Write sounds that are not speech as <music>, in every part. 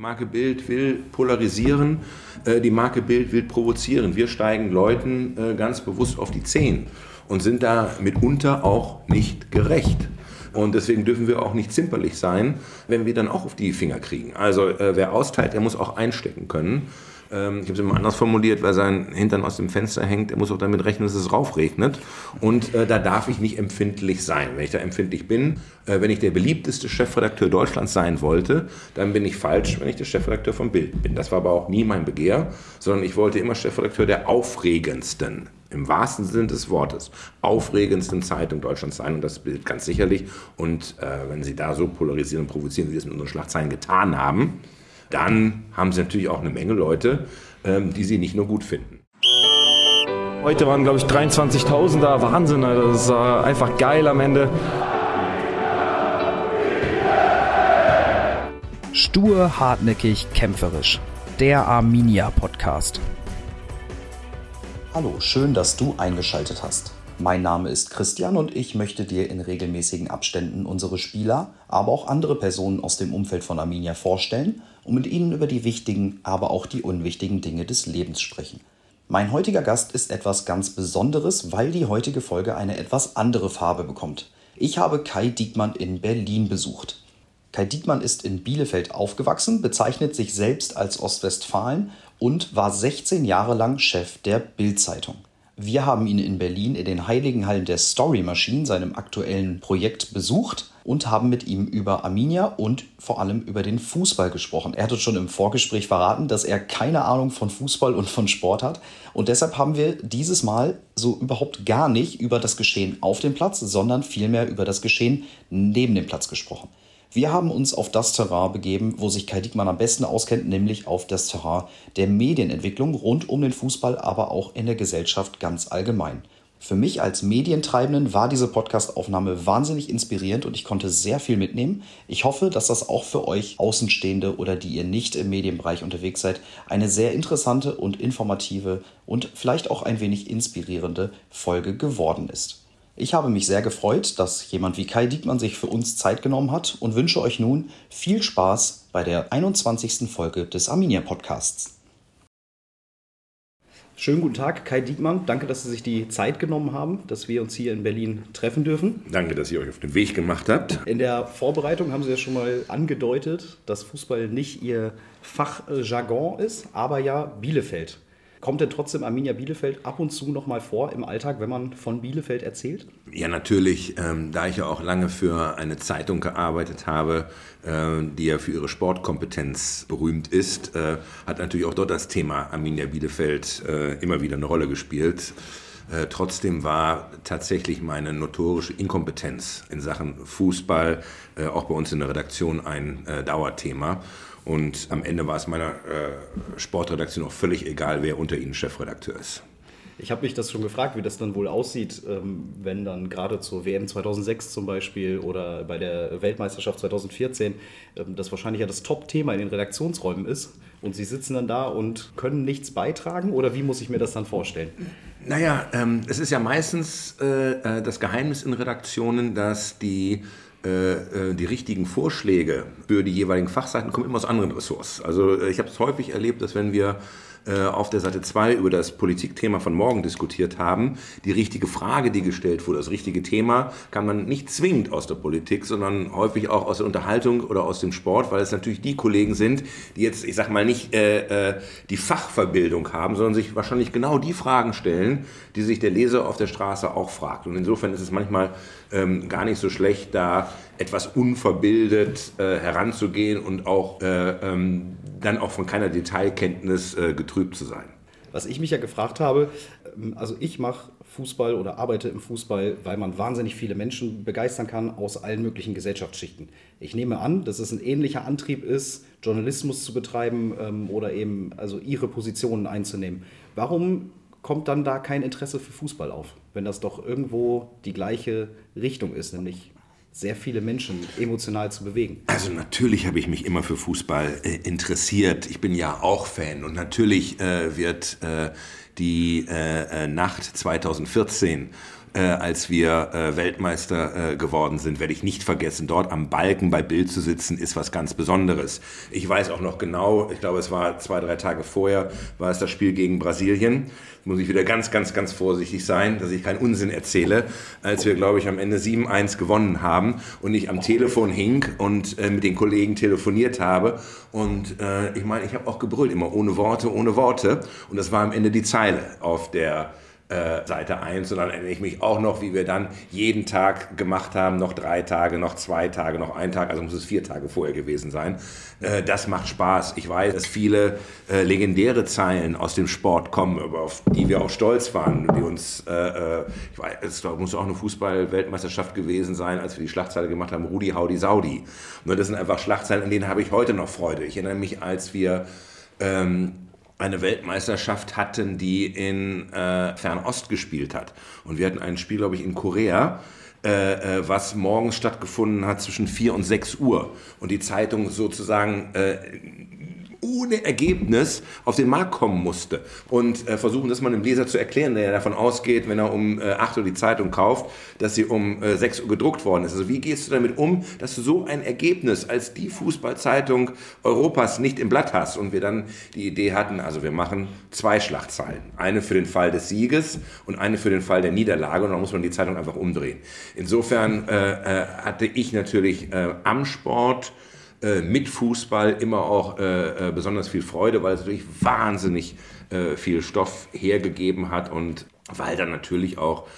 Marke Bild will polarisieren, äh, die Marke Bild will provozieren. Wir steigen Leuten äh, ganz bewusst auf die Zehen und sind da mitunter auch nicht gerecht. Und deswegen dürfen wir auch nicht zimperlich sein, wenn wir dann auch auf die Finger kriegen. Also äh, wer austeilt, der muss auch einstecken können. Ähm, ich habe es immer anders formuliert, weil sein Hintern aus dem Fenster hängt. Er muss auch damit rechnen, dass es raufregnet. Und äh, da darf ich nicht empfindlich sein. Wenn ich da empfindlich bin, äh, wenn ich der beliebteste Chefredakteur Deutschlands sein wollte, dann bin ich falsch, wenn ich der Chefredakteur vom Bild bin. Das war aber auch nie mein Begehr, sondern ich wollte immer Chefredakteur der aufregendsten im wahrsten Sinne des Wortes aufregendsten Zeitung Deutschlands sein und das Bild ganz sicherlich. Und äh, wenn Sie da so polarisieren und provozieren, wie Sie es mit unseren Schlagzeilen getan haben, dann haben sie natürlich auch eine Menge Leute, ähm, die sie nicht nur gut finden. Heute waren, glaube ich, 23.000 da. Wahnsinn, das ist einfach geil am Ende. Stur, hartnäckig, kämpferisch. Der Arminia Podcast. Hallo, schön, dass du eingeschaltet hast. Mein Name ist Christian und ich möchte dir in regelmäßigen Abständen unsere Spieler, aber auch andere Personen aus dem Umfeld von Arminia vorstellen und mit ihnen über die wichtigen, aber auch die unwichtigen Dinge des Lebens sprechen. Mein heutiger Gast ist etwas ganz Besonderes, weil die heutige Folge eine etwas andere Farbe bekommt. Ich habe Kai Diekmann in Berlin besucht. Kai Diekmann ist in Bielefeld aufgewachsen, bezeichnet sich selbst als Ostwestfalen und war 16 Jahre lang Chef der Bild-Zeitung. Wir haben ihn in Berlin in den Heiligen Hallen der Story Machine, seinem aktuellen Projekt, besucht und haben mit ihm über Arminia und vor allem über den Fußball gesprochen. Er hat uns schon im Vorgespräch verraten, dass er keine Ahnung von Fußball und von Sport hat. Und deshalb haben wir dieses Mal so überhaupt gar nicht über das Geschehen auf dem Platz, sondern vielmehr über das Geschehen neben dem Platz gesprochen. Wir haben uns auf das Terrain begeben, wo sich Kai Diekmann am besten auskennt, nämlich auf das Terrain der Medienentwicklung rund um den Fußball, aber auch in der Gesellschaft ganz allgemein. Für mich als Medientreibenden war diese Podcastaufnahme wahnsinnig inspirierend und ich konnte sehr viel mitnehmen. Ich hoffe, dass das auch für euch Außenstehende oder die ihr nicht im Medienbereich unterwegs seid, eine sehr interessante und informative und vielleicht auch ein wenig inspirierende Folge geworden ist. Ich habe mich sehr gefreut, dass jemand wie Kai Diekmann sich für uns Zeit genommen hat und wünsche euch nun viel Spaß bei der 21. Folge des Arminia Podcasts. Schönen guten Tag, Kai Diekmann. Danke, dass Sie sich die Zeit genommen haben, dass wir uns hier in Berlin treffen dürfen. Danke, dass ihr euch auf den Weg gemacht habt. In der Vorbereitung haben Sie ja schon mal angedeutet, dass Fußball nicht Ihr Fachjargon ist, aber ja Bielefeld. Kommt denn trotzdem Arminia Bielefeld ab und zu noch mal vor im Alltag, wenn man von Bielefeld erzählt? Ja, natürlich. Ähm, da ich ja auch lange für eine Zeitung gearbeitet habe, äh, die ja für ihre Sportkompetenz berühmt ist, äh, hat natürlich auch dort das Thema Arminia Bielefeld äh, immer wieder eine Rolle gespielt. Äh, trotzdem war tatsächlich meine notorische Inkompetenz in Sachen Fußball äh, auch bei uns in der Redaktion ein äh, Dauerthema. Und am Ende war es meiner äh, Sportredaktion auch völlig egal, wer unter ihnen Chefredakteur ist. Ich habe mich das schon gefragt, wie das dann wohl aussieht, ähm, wenn dann gerade zur WM 2006 zum Beispiel oder bei der Weltmeisterschaft 2014 ähm, das wahrscheinlich ja das Top-Thema in den Redaktionsräumen ist und Sie sitzen dann da und können nichts beitragen oder wie muss ich mir das dann vorstellen? Naja, ähm, es ist ja meistens äh, äh das Geheimnis in Redaktionen, dass die die richtigen Vorschläge für die jeweiligen Fachseiten kommen immer aus anderen Ressorts. Also äh, ich habe es häufig erlebt, dass wenn wir äh, auf der Seite 2 über das Politikthema von morgen diskutiert haben. Die richtige Frage, die gestellt wurde, das richtige Thema, kann man nicht zwingend aus der Politik, sondern häufig auch aus der Unterhaltung oder aus dem Sport, weil es natürlich die Kollegen sind, die jetzt, ich sag mal, nicht äh, äh, die Fachverbildung haben, sondern sich wahrscheinlich genau die Fragen stellen, die sich der Leser auf der Straße auch fragt. Und insofern ist es manchmal ähm, gar nicht so schlecht, da etwas unverbildet äh, heranzugehen und auch äh, ähm, dann auch von keiner Detailkenntnis äh, getrübt zu sein. Was ich mich ja gefragt habe, ähm, also ich mache Fußball oder arbeite im Fußball, weil man wahnsinnig viele Menschen begeistern kann aus allen möglichen Gesellschaftsschichten. Ich nehme an, dass es ein ähnlicher Antrieb ist, Journalismus zu betreiben ähm, oder eben also ihre Positionen einzunehmen. Warum kommt dann da kein Interesse für Fußball auf, wenn das doch irgendwo die gleiche Richtung ist, nämlich sehr viele Menschen emotional zu bewegen? Also natürlich habe ich mich immer für Fußball äh, interessiert. Ich bin ja auch Fan und natürlich äh, wird äh, die äh, äh Nacht 2014 äh, als wir äh, Weltmeister äh, geworden sind, werde ich nicht vergessen. Dort am Balken bei Bild zu sitzen, ist was ganz Besonderes. Ich weiß auch noch genau, ich glaube, es war zwei, drei Tage vorher, war es das Spiel gegen Brasilien. Muss ich wieder ganz, ganz, ganz vorsichtig sein, dass ich keinen Unsinn erzähle, als wir, glaube ich, am Ende 7-1 gewonnen haben und ich am Telefon hing und äh, mit den Kollegen telefoniert habe. Und äh, ich meine, ich habe auch gebrüllt, immer ohne Worte, ohne Worte. Und das war am Ende die Zeile auf der äh, Seite 1 und dann erinnere ich mich auch noch, wie wir dann jeden Tag gemacht haben, noch drei Tage, noch zwei Tage, noch ein Tag, also muss es vier Tage vorher gewesen sein. Äh, das macht Spaß. Ich weiß, dass viele äh, legendäre Zeilen aus dem Sport kommen, auf die wir auch stolz waren, die uns, äh, äh, ich weiß, es muss auch eine Fußball-Weltmeisterschaft gewesen sein, als wir die Schlagzeile gemacht haben, Rudi Haudi Saudi. Und das sind einfach Schlagzeilen, an denen habe ich heute noch Freude. Ich erinnere mich, als wir ähm, eine Weltmeisterschaft hatten, die in äh, Fernost gespielt hat. Und wir hatten ein Spiel, glaube ich, in Korea, äh, äh, was morgens stattgefunden hat zwischen 4 und 6 Uhr. Und die Zeitung sozusagen äh, ohne Ergebnis auf den Markt kommen musste. Und äh, versuchen das mal dem Leser zu erklären, der ja davon ausgeht, wenn er um äh, 8 Uhr die Zeitung kauft, dass sie um äh, 6 Uhr gedruckt worden ist. Also wie gehst du damit um, dass du so ein Ergebnis als die Fußballzeitung Europas nicht im Blatt hast? Und wir dann die Idee hatten, also wir machen zwei Schlagzeilen. Eine für den Fall des Sieges und eine für den Fall der Niederlage. Und dann muss man die Zeitung einfach umdrehen. Insofern äh, äh hatte ich natürlich äh, am Sport äh, mit Fußball immer auch äh, äh, besonders viel Freude, weil es natürlich wahnsinnig äh, viel Stoff hergegeben hat und weil dann natürlich auch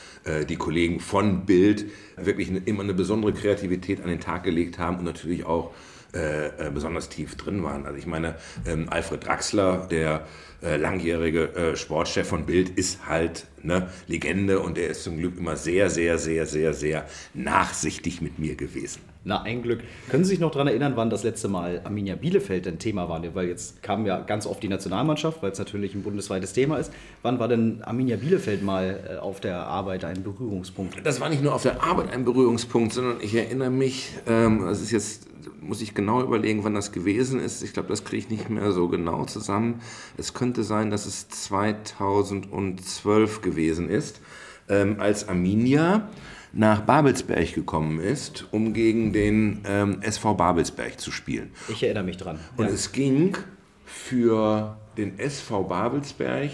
die Kollegen von Bild wirklich eine, immer eine besondere Kreativität an den Tag gelegt haben und natürlich auch äh, besonders tief drin waren. Also ich meine, ähm, Alfred Draxler, der äh, langjährige äh, Sportchef von Bild, ist halt eine Legende und der ist zum Glück immer sehr, sehr, sehr, sehr, sehr nachsichtig mit mir gewesen. Na, ein Glück. Können Sie sich noch daran erinnern, wann das letzte Mal Arminia Bielefeld ein Thema war? Weil jetzt kam ja ganz oft die Nationalmannschaft, weil es natürlich ein bundesweites Thema ist. Wann war denn Arminia Bielefeld mal äh, auf der Arbeit ein Berührungspunkt? Das war nicht nur auf der Arbeit ein Berührungspunkt, sondern ich erinnere mich, ähm, das ist jetzt, muss ich genau überlegen, wann das gewesen ist. Ich glaube, das kriege ich nicht mehr so genau zusammen. Es könnte sein, dass es 2012 gewesen ist, ähm, als Arminia nach Babelsberg gekommen ist, um gegen den ähm, SV Babelsberg zu spielen. Ich erinnere mich dran. Und ja. es ging für den SV Babelsberg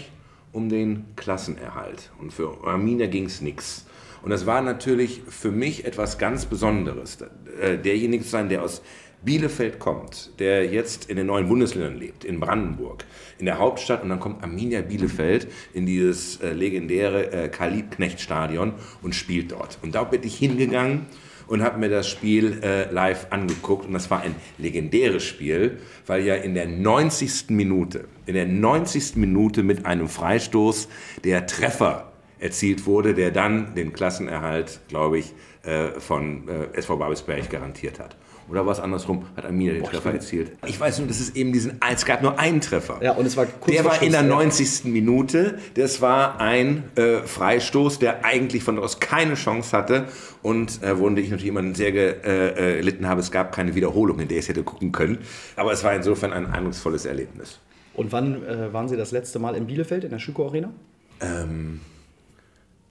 um den Klassenerhalt. Und für Arminia ging es nichts. Und das war natürlich für mich etwas ganz Besonderes. Äh, derjenige zu sein, der aus Bielefeld kommt, der jetzt in den neuen Bundesländern lebt, in Brandenburg, in der Hauptstadt und dann kommt Arminia Bielefeld in dieses äh, legendäre äh, Kalib-Knecht-Stadion und spielt dort. Und da bin ich hingegangen und habe mir das Spiel äh, live angeguckt und das war ein legendäres Spiel, weil ja in der 90. Minute, in der 90. Minute mit einem Freistoß der Treffer erzielt wurde, der dann den Klassenerhalt, glaube ich, äh, von äh, SV Babelsberg garantiert hat. Oder war es andersrum? Hat Amina den Boah, Treffer erzielt? Ich weiß nur, dass es eben diesen, es gab nur einen Treffer. Ja, und es war kurz Der war in der 90. Ja. Minute. Das war ein äh, Freistoß, der eigentlich von dort keine Chance hatte. Und äh, worunter ich natürlich immer sehr äh, gelitten habe, es gab keine Wiederholung, in der ich es hätte gucken können. Aber es war insofern ein eindrucksvolles Erlebnis. Und wann äh, waren Sie das letzte Mal in Bielefeld, in der Schüko Arena? Ähm,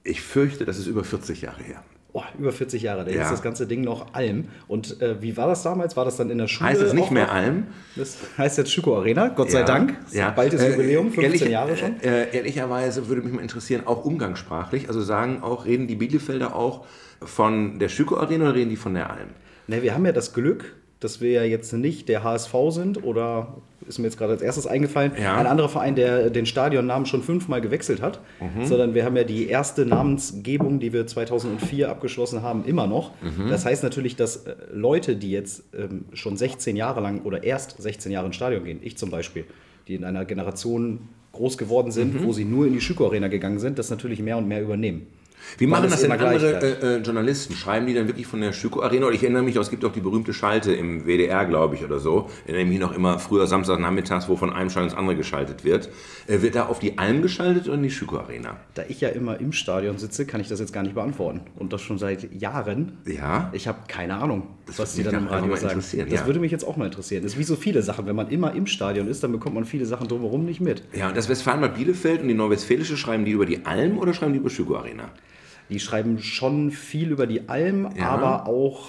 ich fürchte, das ist über 40 Jahre her. Oh, über 40 Jahre, da ja. ist das ganze Ding noch Alm. Und äh, wie war das damals? War das dann in der Schule? Heißt es nicht mehr Alm? Das heißt jetzt Schüko Arena, Gott sei Dank. Ja. Bald ist äh, Jubiläum, 15 ehrlich, Jahre schon. Äh, ehrlicherweise würde mich mal interessieren, auch umgangssprachlich, also sagen auch, reden die Bielefelder auch von der Schüko Arena oder reden die von der Alm? Ne, wir haben ja das Glück, dass wir ja jetzt nicht der HSV sind oder ist mir jetzt gerade als erstes eingefallen, ja. ein anderer Verein, der den Stadionnamen schon fünfmal gewechselt hat, mhm. sondern wir haben ja die erste Namensgebung, die wir 2004 abgeschlossen haben, immer noch. Mhm. Das heißt natürlich, dass äh, Leute, die jetzt ähm, schon 16 Jahre lang oder erst 16 Jahre ins Stadion gehen, ich zum Beispiel, die in einer Generation groß geworden sind, mhm. wo sie nur in die Schüko Arena gegangen sind, das natürlich mehr und mehr übernehmen. Wie machen das denn andere äh, äh, Journalisten? Schreiben die dann wirklich von der Schüko Arena? Oder ich erinnere mich, es gibt auch die berühmte Schalte im WDR, glaube ich, oder so. Ich erinnere mich noch immer früher Samstagnachmittags, wo von einem Schall ins andere geschaltet wird. Äh, wird da auf die Alm geschaltet oder in die Schüko Arena? Da ich ja immer im Stadion sitze, kann ich das jetzt gar nicht beantworten. Und das schon seit Jahren. Ja. Ich habe keine Ahnung, das was die dann im Radio sagen. Das ja. würde mich jetzt auch mal interessieren. Das ist wie so viele Sachen. Wenn man immer im Stadion ist, dann bekommt man viele Sachen drumherum nicht mit. Ja, und das Westfalen-Bad Bielefeld und die Nordwestfälische schreiben die über die Alm oder schreiben die über Schüko Arena? Die schreiben schon viel über die Alm, ja. aber auch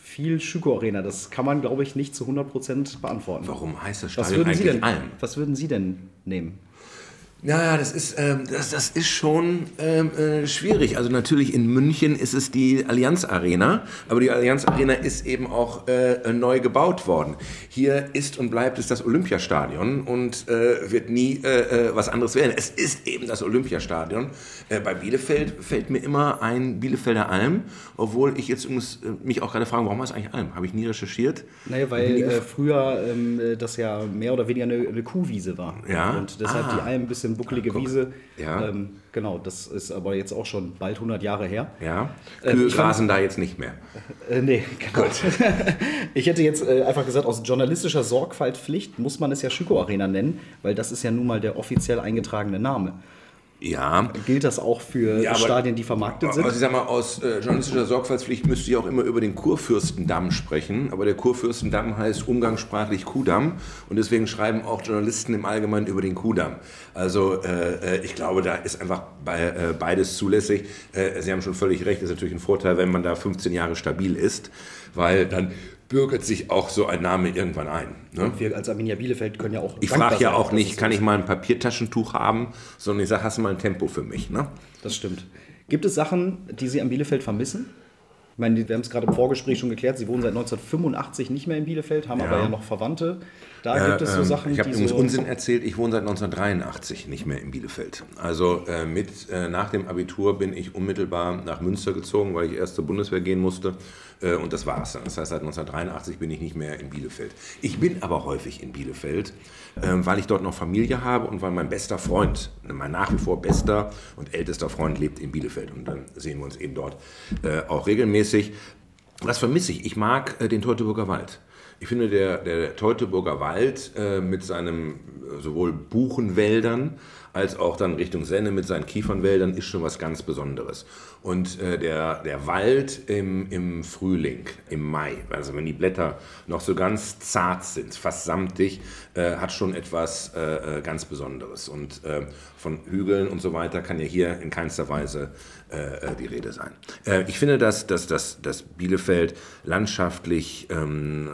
viel Schüko Arena. Das kann man, glaube ich, nicht zu 100% beantworten. Warum heißt das Stadion eigentlich denn, Alm? Was würden Sie denn nehmen? Ja, das ist, ähm, das, das ist schon ähm, äh, schwierig. Also natürlich in München ist es die Allianz Arena, aber die Allianz Arena ist eben auch äh, neu gebaut worden. Hier ist und bleibt es das Olympiastadion und äh, wird nie äh, äh, was anderes werden. Es ist eben das Olympiastadion. Äh, bei Bielefeld fällt mir immer ein Bielefelder Alm, obwohl ich jetzt mich auch gerade frage, warum heißt eigentlich Alm? Habe ich nie recherchiert? Naja, weil früher ähm, das ja mehr oder weniger eine, eine Kuhwiese war. Ja. Und deshalb ah. die Alm ein bisschen bisschen buckelige Guck. Wiese. Ja. Ähm, genau, das ist aber jetzt auch schon bald 100 Jahre her. Ja. Ähm, Kühe ähm, grasen da jetzt nicht mehr. Äh, nee, genau. Gut. <laughs> ich hätte jetzt äh, einfach gesagt, aus journalistischer Sorgfaltspflicht muss man es ja Schüko Arena nennen, weil das ist ja nun mal der offiziell eingetragene Name. Ja. Gilt das auch für ja, Stadien, die vermarktet sind? Also ich sag mal, aus äh, journalistischer Sorgfaltspflicht müsste ich auch immer über den Kurfürstendamm sprechen. Aber der Kurfürstendamm heißt umgangssprachlich Kudamm. Und deswegen schreiben auch Journalisten im Allgemeinen über den Kudamm. Also äh, äh ich glaube, da ist einfach bei, äh, beides zulässig. Äh, Sie haben schon völlig recht, das ist natürlich ein Vorteil, wenn man da 15 Jahre stabil ist. Weil dann bürgert sich auch so ein Name irgendwann ein. Ne? Und wir als Arminia Bielefeld können ja auch. Ich frage ja auch nicht, kann ich mal ein Papiertaschentuch haben, sondern ich sage, hast du mal ein Tempo für mich. Ne? Das stimmt. Gibt es Sachen, die Sie an Bielefeld vermissen? Ich meine, wir haben es gerade im Vorgespräch schon geklärt, Sie wohnen seit 1985 nicht mehr in Bielefeld, haben ja. aber ja noch Verwandte. Da äh, gibt es so ähm, Sachen, Ich habe übrigens so Unsinn erzählt, ich wohne seit 1983 nicht mehr in Bielefeld. Also äh, mit, äh, nach dem Abitur bin ich unmittelbar nach Münster gezogen, weil ich erst zur Bundeswehr gehen musste. Äh, und das war's. Das heißt, seit 1983 bin ich nicht mehr in Bielefeld. Ich bin aber häufig in Bielefeld, ähm, weil ich dort noch Familie habe und weil mein bester Freund, mein nach wie vor bester und ältester Freund lebt in Bielefeld. Und dann sehen wir uns eben dort äh, auch regelmäßig. Was vermisse ich? Ich mag äh, den Teutoburger Wald. Ich finde, der, der Teutoburger Wald äh, mit seinen äh, sowohl Buchenwäldern als auch dann Richtung Senne mit seinen Kiefernwäldern ist schon was ganz Besonderes. Und äh, der, der Wald im, im Frühling, im Mai, also wenn die Blätter noch so ganz zart sind, fast samtig, äh, hat schon etwas äh, äh ganz Besonderes. Und äh, von Hügeln und so weiter kann ja hier in keinster Weise äh, die Rede sein. ich finde, dass, dass, dass, dass Bielefeld landschaftlich ähm,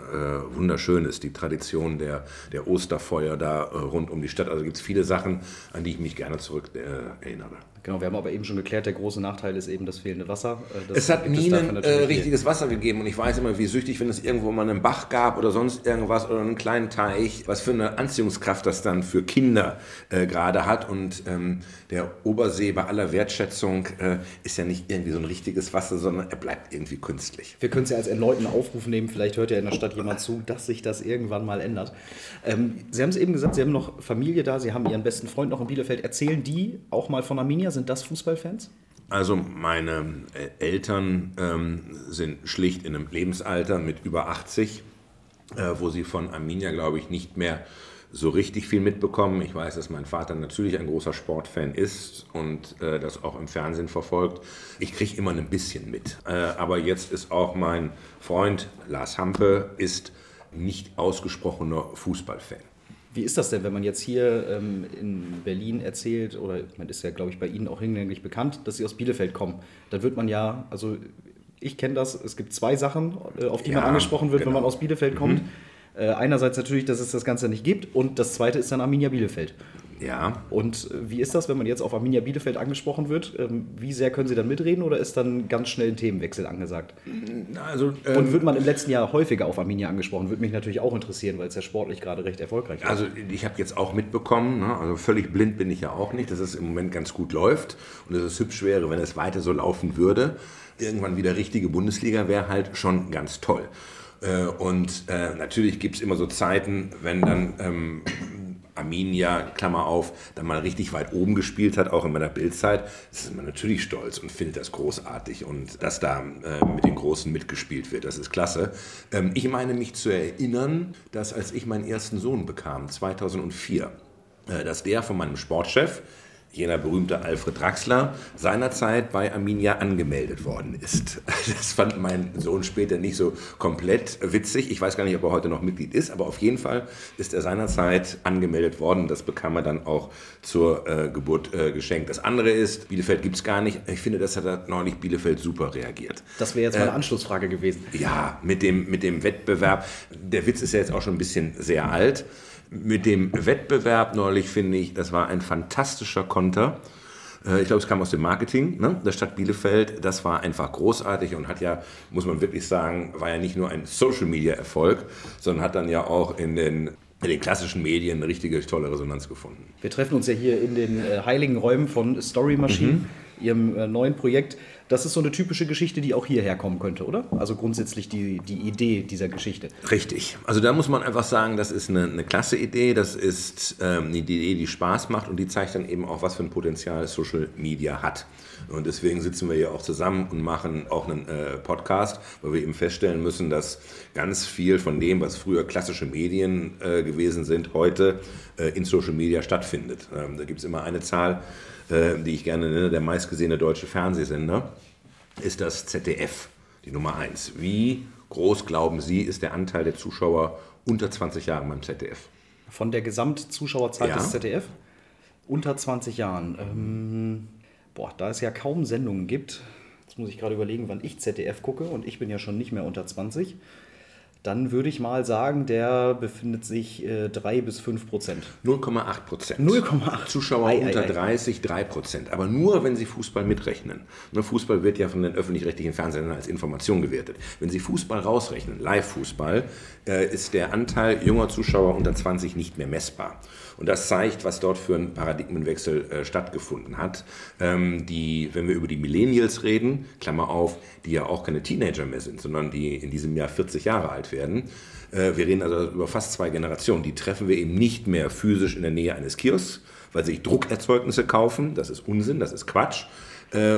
wunderschön ist. Die Tradition der, der Osterfeuer da rund um die Stadt. Also gibt es viele Sachen, an die ich mich gerne zurück erinnere. Genau, wir haben aber eben schon geklärt, der große Nachteil ist eben das fehlende Wasser. Äh, das es hat nie ein äh, richtiges Wasser gegeben und ich weiß immer, wie süchtig, wenn es irgendwo mal einen Bach gab oder sonst irgendwas oder einen kleinen Teich, was für eine Anziehungskraft das dann für Kinder äh, gerade hat. Und ähm, der Obersee bei aller Wertschätzung äh, ist ja nicht irgendwie so ein richtiges Wasser, sondern er bleibt irgendwie künstlich. Wir können es ja als erneuten Aufruf nehmen, vielleicht hört ja in der Stadt jemand zu, dass sich das irgendwann mal ändert. Ähm, Sie haben es eben gesagt, Sie haben noch Familie da, Sie haben Ihren besten Freund noch in Bielefeld. Erzählen die auch mal von Arminia? Sind das Fußballfans? Also meine äh, Eltern ähm, sind schlicht in einem Lebensalter mit über 80, äh, wo sie von Arminia, glaube ich, nicht mehr so richtig viel mitbekommen. Ich weiß, dass mein Vater natürlich ein großer Sportfan ist und äh, das auch im Fernsehen verfolgt. Ich kriege immer ein bisschen mit. Äh, aber jetzt ist auch mein Freund Lars Hampe ist nicht ausgesprochener Fußballfan. Wie ist das denn, wenn man jetzt hier ähm, in Berlin erzählt, oder man ist ja, glaube ich, bei Ihnen auch hinlänglich bekannt, dass Sie aus Bielefeld kommen? Dann wird man ja, also ich kenne das, es gibt zwei Sachen, äh, auf die ja, man angesprochen wird, genau. wenn man aus Bielefeld kommt. Mhm. Äh, einerseits natürlich, dass es das Ganze nicht gibt und das zweite ist dann Arminia Bielefeld. Ja. Und äh, wie ist das, wenn man jetzt auf Arminia Bielefeld angesprochen wird? Ähm, wie sehr können Sie dann mitreden oder ist dann ganz schnell ein Themenwechsel angesagt? Also, ähm, Und wird man im letzten Jahr häufiger auf Arminia angesprochen? Würde mich natürlich auch interessieren, weil es ja sportlich gerade recht erfolgreich ist. Also ich habe jetzt auch mitbekommen, ne? also völlig blind bin ich ja auch nicht, dass es im Moment ganz gut läuft und dass es hübsch wäre, wenn es weiter so laufen würde. Irgendwann wieder richtige Bundesliga wäre halt schon ganz toll. Äh, und äh, natürlich gibt es immer so Zeiten, wenn dann ähm, Arminia, Klammer auf, dann mal richtig weit oben gespielt hat, auch in meiner Bildzeit, ist man natürlich stolz und findet das großartig und dass da äh, mit den Großen mitgespielt wird, das ist klasse. Ähm, ich meine mich zu erinnern, dass als ich meinen ersten Sohn bekam, 2004, äh, dass der von meinem Sportchef, jener berühmte Alfred Draxler seinerzeit bei Arminia angemeldet worden ist. <laughs> Das fand mein Sohn später nicht so komplett witzig. Ich weiß gar nicht, ob er heute noch Mitglied ist, aber auf jeden Fall ist er seinerzeit angemeldet worden. Das bekam er dann auch zur äh, Geburt äh, geschenkt. Das andere ist, Bielefeld gibt es gar nicht. Ich finde, das hat neulich Bielefeld super reagiert. Das wäre jetzt meine äh, Anschlussfrage gewesen. Ja, mit dem, mit dem Wettbewerb. Der Witz ist ja jetzt auch schon ein bisschen sehr alt mit dem Wettbewerb neulich, finde ich, das war ein fantastischer Konter. Äh, ich glaube, es kam aus dem Marketing ne, der Stadt Bielefeld. Das war einfach großartig und hat ja, muss man wirklich sagen, war ja nicht nur ein Social-Media-Erfolg, sondern hat dann ja auch in den in den klassischen Medien eine richtige tolle Resonanz gefunden. Wir treffen uns ja hier in den äh, heiligen Räumen von Story Machine, mhm. Ihrem äh, neuen Projekt. Das ist so eine typische Geschichte, die auch hierher kommen könnte, oder? Also grundsätzlich die, die Idee dieser Geschichte. Richtig. Also da muss man einfach sagen, das ist eine, eine klasse Idee, das ist ähm, eine Idee, die Spaß macht und die zeigt dann eben auch, was für ein Potenzial Social Media hat. Und deswegen sitzen wir hier auch zusammen und machen auch einen äh, Podcast, weil wir eben feststellen müssen, dass ganz viel von dem, was früher klassische Medien äh, gewesen sind, heute äh, in Social Media stattfindet. Ähm, da gibt es immer eine Zahl, äh, die ich gerne nenne, der meistgesehene deutsche Fernsehsender, ist das ZDF, die Nummer 1. Wie groß, glauben Sie, ist der Anteil der Zuschauer unter 20 Jahren beim ZDF? Von der Gesamtzuschauerzahl ja. des ZDF? Unter 20 Jahren. Ähm, boah, da es ja kaum Sendungen gibt, jetzt muss ich gerade überlegen, wann ich ZDF gucke und ich bin ja schon nicht mehr unter 20 dann würde ich mal sagen, der befindet sich äh, 3 bis 5 Prozent. 0,8 Prozent. 0,8. Zuschauer ei, unter ei, 30, 3 Prozent. Aber nur, wenn Sie Fußball mitrechnen. Ne, Fußball wird ja von den öffentlich-rechtlichen Fernsehern als Information gewertet. Wenn Sie Fußball rausrechnen, Live-Fußball, äh, ist der Anteil junger Zuschauer unter 20 nicht mehr messbar. Und das zeigt, was dort für ein Paradigmenwechsel äh, stattgefunden hat. Ähm, die, wenn wir über die Millennials reden, Klammer auf, die ja auch keine Teenager mehr sind, sondern die in diesem Jahr 40 Jahre alt werden, äh, wir reden also über fast zwei Generationen, die treffen wir eben nicht mehr physisch in der Nähe eines Kiosks, weil sie Druckerzeugnisse kaufen, das ist Unsinn, das ist Quatsch,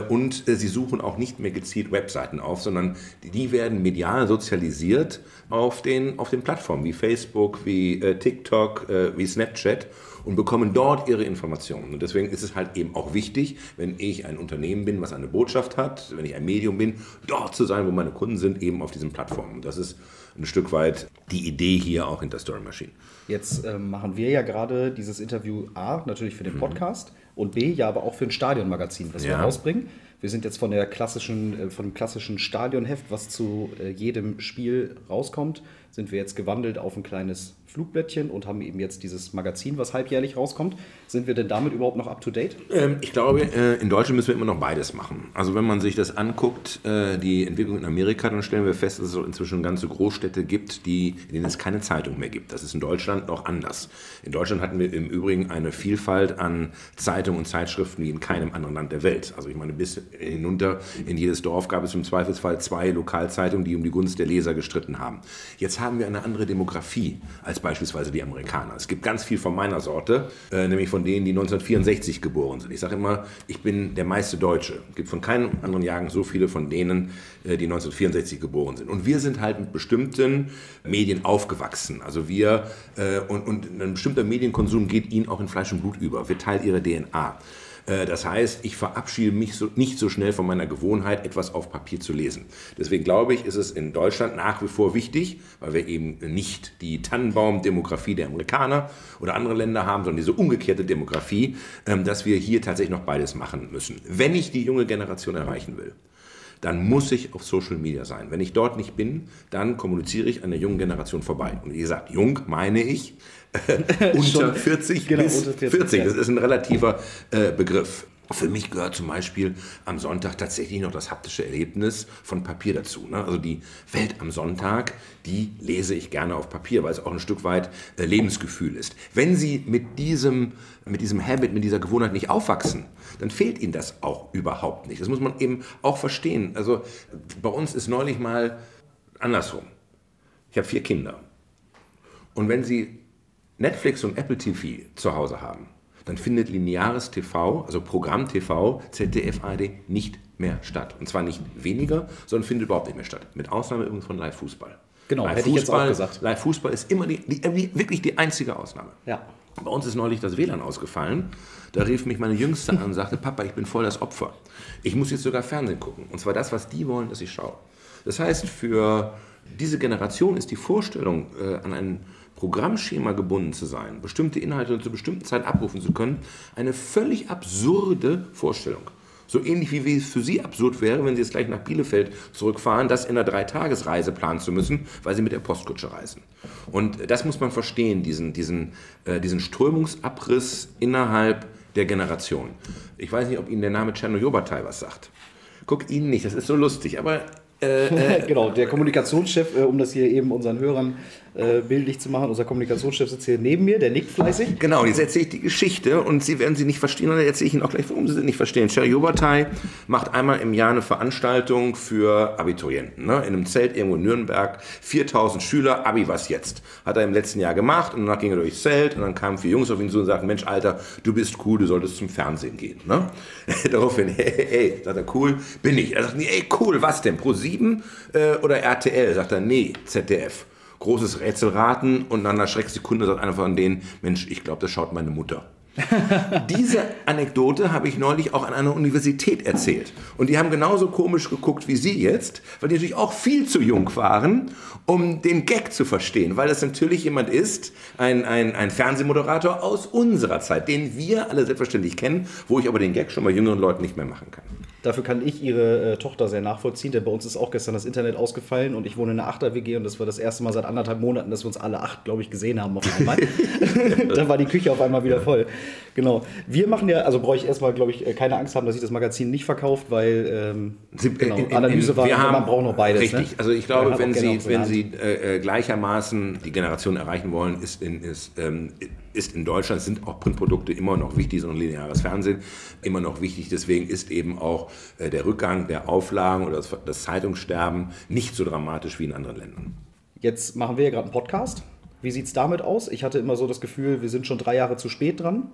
und äh, sie suchen auch nicht mehr gezielt Webseiten auf, sondern die werden medial sozialisiert auf den, auf den Plattformen wie Facebook, wie äh, TikTok, wie Snapchat und bekommen dort ihre Informationen. Und deswegen ist es halt eben auch wichtig, wenn ich ein Unternehmen bin, was eine Botschaft hat, wenn ich ein Medium bin, dort zu sein, wo meine Kunden sind, eben auf diesen Plattformen. Und das ist ein Stück weit die Idee hier auch hinter Story Machine. Jetzt äh, machen wir ja gerade dieses Interview A, natürlich für den mhm. Podcast, mhm. und B, ja, aber auch für ein Stadionmagazin, das ja. wir rausbringen. Wir sind jetzt von der klassischen, äh, von dem klassischen Stadionheft, was zu äh, jedem Spiel rauskommt, sind wir jetzt gewandelt auf ein kleines Flugblättchen und haben eben jetzt dieses Magazin, was halbjährlich rauskommt. Sind wir denn damit überhaupt noch up to date? Ähm, ich glaube, äh, in Deutschland müssen wir immer noch beides machen. Also wenn man sich das anguckt, äh, die Entwicklung in Amerika, dann stellen wir fest, dass es inzwischen ganze Großstädte gibt, die, in denen es keine Zeitung mehr gibt. Das ist in Deutschland noch anders. In Deutschland hatten wir im Übrigen eine Vielfalt an Zeitungen und Zeitschriften wie in keinem anderen Land der Welt. Also ich meine, bis hinunter in jedes Dorf gab es im Zweifelsfall zwei Lokalzeitungen, die um die Gunst der Leser gestritten haben. Jetzt haben wir eine andere Demografie als beispielsweise die Amerikaner. Es gibt ganz viel von meiner Sorte, äh, nämlich von denen, die 1964 geboren sind. Ich sage immer, ich bin der meiste Deutsche. Es gibt von keinem anderen Jahrgang so viele von denen, äh, die 1964 geboren sind. Und wir sind halt mit bestimmten Medien aufgewachsen. Also wir, äh, und, und ein bestimmter Medienkonsum geht ihnen auch in Fleisch und Blut über, wird Teil ihrer DNA. Äh, das heißt, ich verabschiede mich so, nicht so schnell von meiner Gewohnheit, etwas auf Papier zu lesen. Deswegen glaube ich, ist es in Deutschland nach wie vor wichtig, weil wir eben nicht die Tannenbaum-Demografie der Amerikaner oder andere Länder haben, sondern diese umgekehrte Demografie, ähm, dass wir hier tatsächlich noch beides machen müssen. Wenn ich die junge Generation erreichen will, dann muss ich auf Social Media sein. Wenn ich dort nicht bin, dann kommuniziere ich an der jungen Generation vorbei. Und wie gesagt, jung meine ich <laughs> unter 40 genau, bis unter 40. 40. Das ist ein relativer äh, Begriff. Für mich gehört zum Beispiel am Sonntag tatsächlich noch das haptische Erlebnis von Papier dazu. Ne? Also die Welt am Sonntag, die lese ich gerne auf Papier, weil es auch ein Stück weit äh, Lebensgefühl ist. Wenn Sie mit diesem, mit diesem Habit, mit dieser Gewohnheit nicht aufwachsen, dann fehlt Ihnen das auch überhaupt nicht. Das muss man eben auch verstehen. Also bei uns ist neulich mal andersrum. Ich habe vier Kinder. Und wenn Sie Netflix und Apple TV zu Hause haben, dann findet lineares TV, also Programm TV, ZDF, ARD nicht mehr statt. Und zwar nicht weniger, sondern findet überhaupt nicht mehr statt. Mit Ausnahme übrigens von Live-Fußball. Genau, Live hätte ich jetzt auch gesagt. Live-Fußball ist immer die, die, wirklich die einzige Ausnahme. Ja. Bei uns ist neulich das WLAN ausgefallen. Da rief mich meine Jüngste an und sagte, Papa, ich bin voll das Opfer. Ich muss jetzt sogar Fernsehen gucken. Und zwar das, was die wollen, dass ich schaue. Das heißt, für diese Generation ist die Vorstellung, äh, an ein Programmschema gebunden zu sein, bestimmte Inhalte zu bestimmten Zeiten abrufen zu können, eine völlig absurde Vorstellung. So ähnlich wie es für Sie absurd wäre, wenn Sie jetzt gleich nach Bielefeld zurückfahren, das in einer Dreitagesreise planen zu müssen, weil Sie mit der Postkutsche reisen. Und das muss man verstehen, diesen, diesen, äh, diesen Strömungsabriss innerhalb der Generation. Ich weiß nicht, ob Ihnen der Name Tschernojobatai was sagt. Guck Ihnen nicht, das ist so lustig, aber äh, <laughs> äh, genau, der Kommunikationschef, äh, um das hier eben unseren Hörern äh, bildlich zu machen, unser Kommunikationschef sitzt hier neben mir, der nickt fleißig. Genau, jetzt erzähle ich die Geschichte und Sie werden sie nicht verstehen und dann erzähle ich Ihnen auch gleich, warum Sie sie nicht verstehen. Sherry Jobatai macht einmal im Jahr eine Veranstaltung für Abiturienten. Ne? In einem Zelt irgendwo in Nürnberg, 4000 Schüler, Abi, was jetzt? Hat er im letzten Jahr gemacht und danach ging er durchs Zelt und dann kamen vier Jungs auf ihn zu und sagten, Mensch, Alter, du bist cool, du solltest zum Fernsehen gehen. Ne? <laughs> Daraufhin, hey, hey, hey, sagt er, cool, bin ich. Er sagt, ey, cool, was denn, Pro 7 äh, oder RTL? Sagt er, nee, ZDF. Großes Rätselraten und nach einer Schrecksekunde sagt einer von denen, Mensch, ich glaube, das schaut meine Mutter. <laughs> Diese Anekdote habe ich neulich auch an einer Universität erzählt. Und die haben genauso komisch geguckt wie Sie jetzt, weil die natürlich auch viel zu jung waren, um den Gag zu verstehen. Weil das natürlich jemand ist, ein, ein, ein Fernsehmoderator aus unserer Zeit, den wir alle selbstverständlich kennen, wo ich aber den Gag schon bei jüngeren Leuten nicht mehr machen kann. Dafür kann ich ihre äh, Tochter sehr nachvollziehen, denn bei uns ist auch gestern das Internet ausgefallen und ich wohne in einer Achter-WG und das war das erste Mal seit anderthalb Monaten, dass wir uns alle acht, glaube ich, gesehen haben auf einmal. <laughs> da war die Küche auf einmal wieder voll. Genau. Wir machen ja, also brauche ich erstmal, glaube ich, äh, keine Angst haben, dass sich das Magazin nicht verkauft, weil ähm, Sie, genau, in, in, Analyse war, haben, man braucht noch beides. Richtig. Ne? Also ich glaube, wenn Sie, wenn Sie äh, äh, gleichermaßen die Generation erreichen wollen, ist in, ist, ähm, ist in Deutschland, sind auch Printprodukte immer noch wichtig, so ein lineares Fernsehen immer noch wichtig. Deswegen ist eben auch äh, der Rückgang der Auflagen oder das, das Zeitungssterben nicht so dramatisch wie in anderen Ländern. Jetzt machen wir ja gerade einen Podcast. Wie sieht es damit aus? Ich hatte immer so das Gefühl, wir sind schon drei Jahre zu spät dran.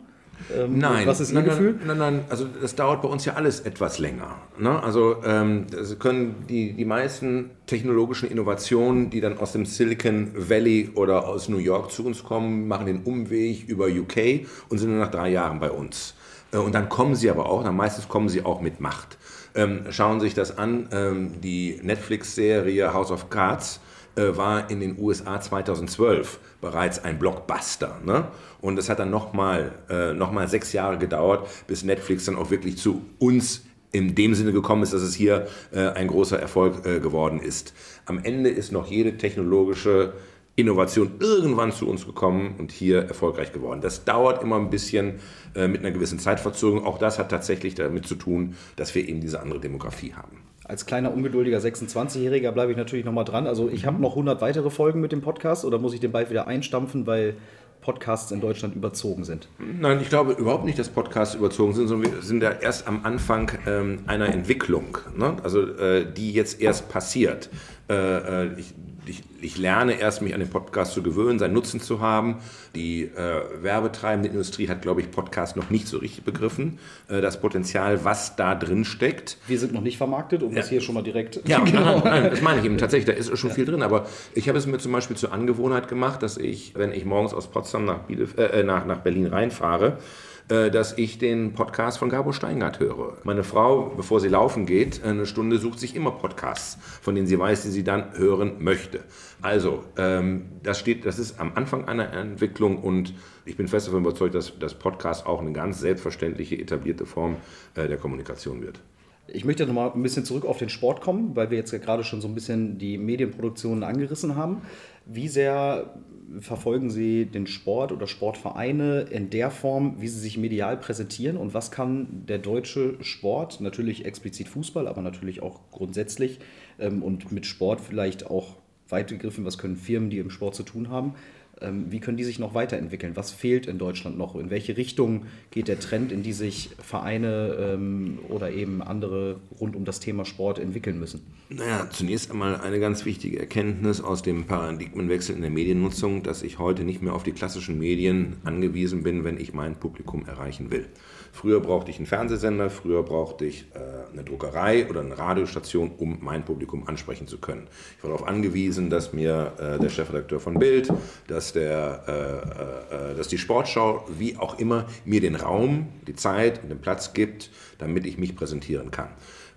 Ähm, nein. Was ist Ihr nein, Gefühl? Nein, nein, nein, also das dauert bei uns ja alles etwas länger. Ne? Also ähm, können die, die meisten technologischen Innovationen, die dann aus dem Silicon Valley oder aus New York zu uns kommen, machen den Umweg über UK und sind nur nach drei Jahren bei uns. Äh, und dann kommen sie aber auch, dann meistens kommen sie auch mit Macht. Ähm, schauen Sie sich das an, ähm, die Netflix-Serie House of Cards äh, war in den USA 2012 bereits ein Blockbuster. Ne? Und es hat dann nochmal äh, noch sechs Jahre gedauert, bis Netflix dann auch wirklich zu uns in dem Sinne gekommen ist, dass es hier äh, ein großer Erfolg äh, geworden ist. Am Ende ist noch jede technologische Innovation irgendwann zu uns gekommen und hier erfolgreich geworden. Das dauert immer ein bisschen äh, mit einer gewissen Zeitverzögerung. Auch das hat tatsächlich damit zu tun, dass wir eben diese andere Demografie haben als kleiner ungeduldiger 26-Jähriger bleibe ich natürlich nochmal dran. Also ich habe noch 100 weitere Folgen mit dem Podcast oder muss ich den bald wieder einstampfen, weil Podcasts in Deutschland überzogen sind? Nein, ich glaube überhaupt nicht, dass Podcasts überzogen sind, sondern wir sind ja erst am Anfang ähm, einer Entwicklung, ne? also äh, die jetzt erst passiert. Äh, äh ich, ich, ich, lerne erst, mich an den Podcast zu gewöhnen, seinen Nutzen zu haben. Die äh, werbetreibende Industrie hat, glaube ich, Podcast noch nicht so richtig begriffen. Äh, das Potenzial, was da drin steckt. Wir sind noch nicht vermarktet, um ja. das hier schon mal direkt. Ja, <laughs> genau. nein, nein, das meine ich eben tatsächlich. Da ist schon ja. viel drin. Aber ich habe es mir zum Beispiel zur Angewohnheit gemacht, dass ich, wenn ich morgens aus Potsdam nach, Bielef äh, nach, nach Berlin reinfahre, äh, dass ich den Podcast von Gabo Steingart höre. Meine Frau, bevor sie laufen geht, eine Stunde sucht sich immer Podcasts, von denen sie weiß, die sie dann hören möchte. Also, ähm, das, steht, das ist am Anfang einer Entwicklung und ich bin fest davon überzeugt, dass das Podcast auch eine ganz selbstverständliche, etablierte Form äh, der Kommunikation wird. Ich möchte nochmal ein bisschen zurück auf den Sport kommen, weil wir jetzt gerade schon so ein bisschen die Medienproduktionen angerissen haben. Wie sehr verfolgen Sie den Sport oder Sportvereine in der Form, wie sie sich medial präsentieren? Und was kann der deutsche Sport, natürlich explizit Fußball, aber natürlich auch grundsätzlich ähm, und mit Sport vielleicht auch weit gegriffen, was können Firmen, die im Sport zu tun haben, wie können die sich noch weiterentwickeln? Was fehlt in Deutschland noch? In welche Richtung geht der Trend, in die sich Vereine ähm, oder eben andere rund um das Thema Sport entwickeln müssen? Naja, zunächst einmal eine ganz wichtige Erkenntnis aus dem Paradigmenwechsel in der Mediennutzung, dass ich heute nicht mehr auf die klassischen Medien angewiesen bin, wenn ich mein Publikum erreichen will. Früher brauchte ich einen Fernsehsender, früher brauchte ich äh, eine Druckerei oder eine Radiostation, um mein Publikum ansprechen zu können. Ich war darauf angewiesen, dass mir äh, der Chefredakteur von Bild, dass, der, äh, äh, äh dass die Sportschau, wie auch immer, mir den Raum, die Zeit und den Platz gibt, damit ich mich präsentieren kann.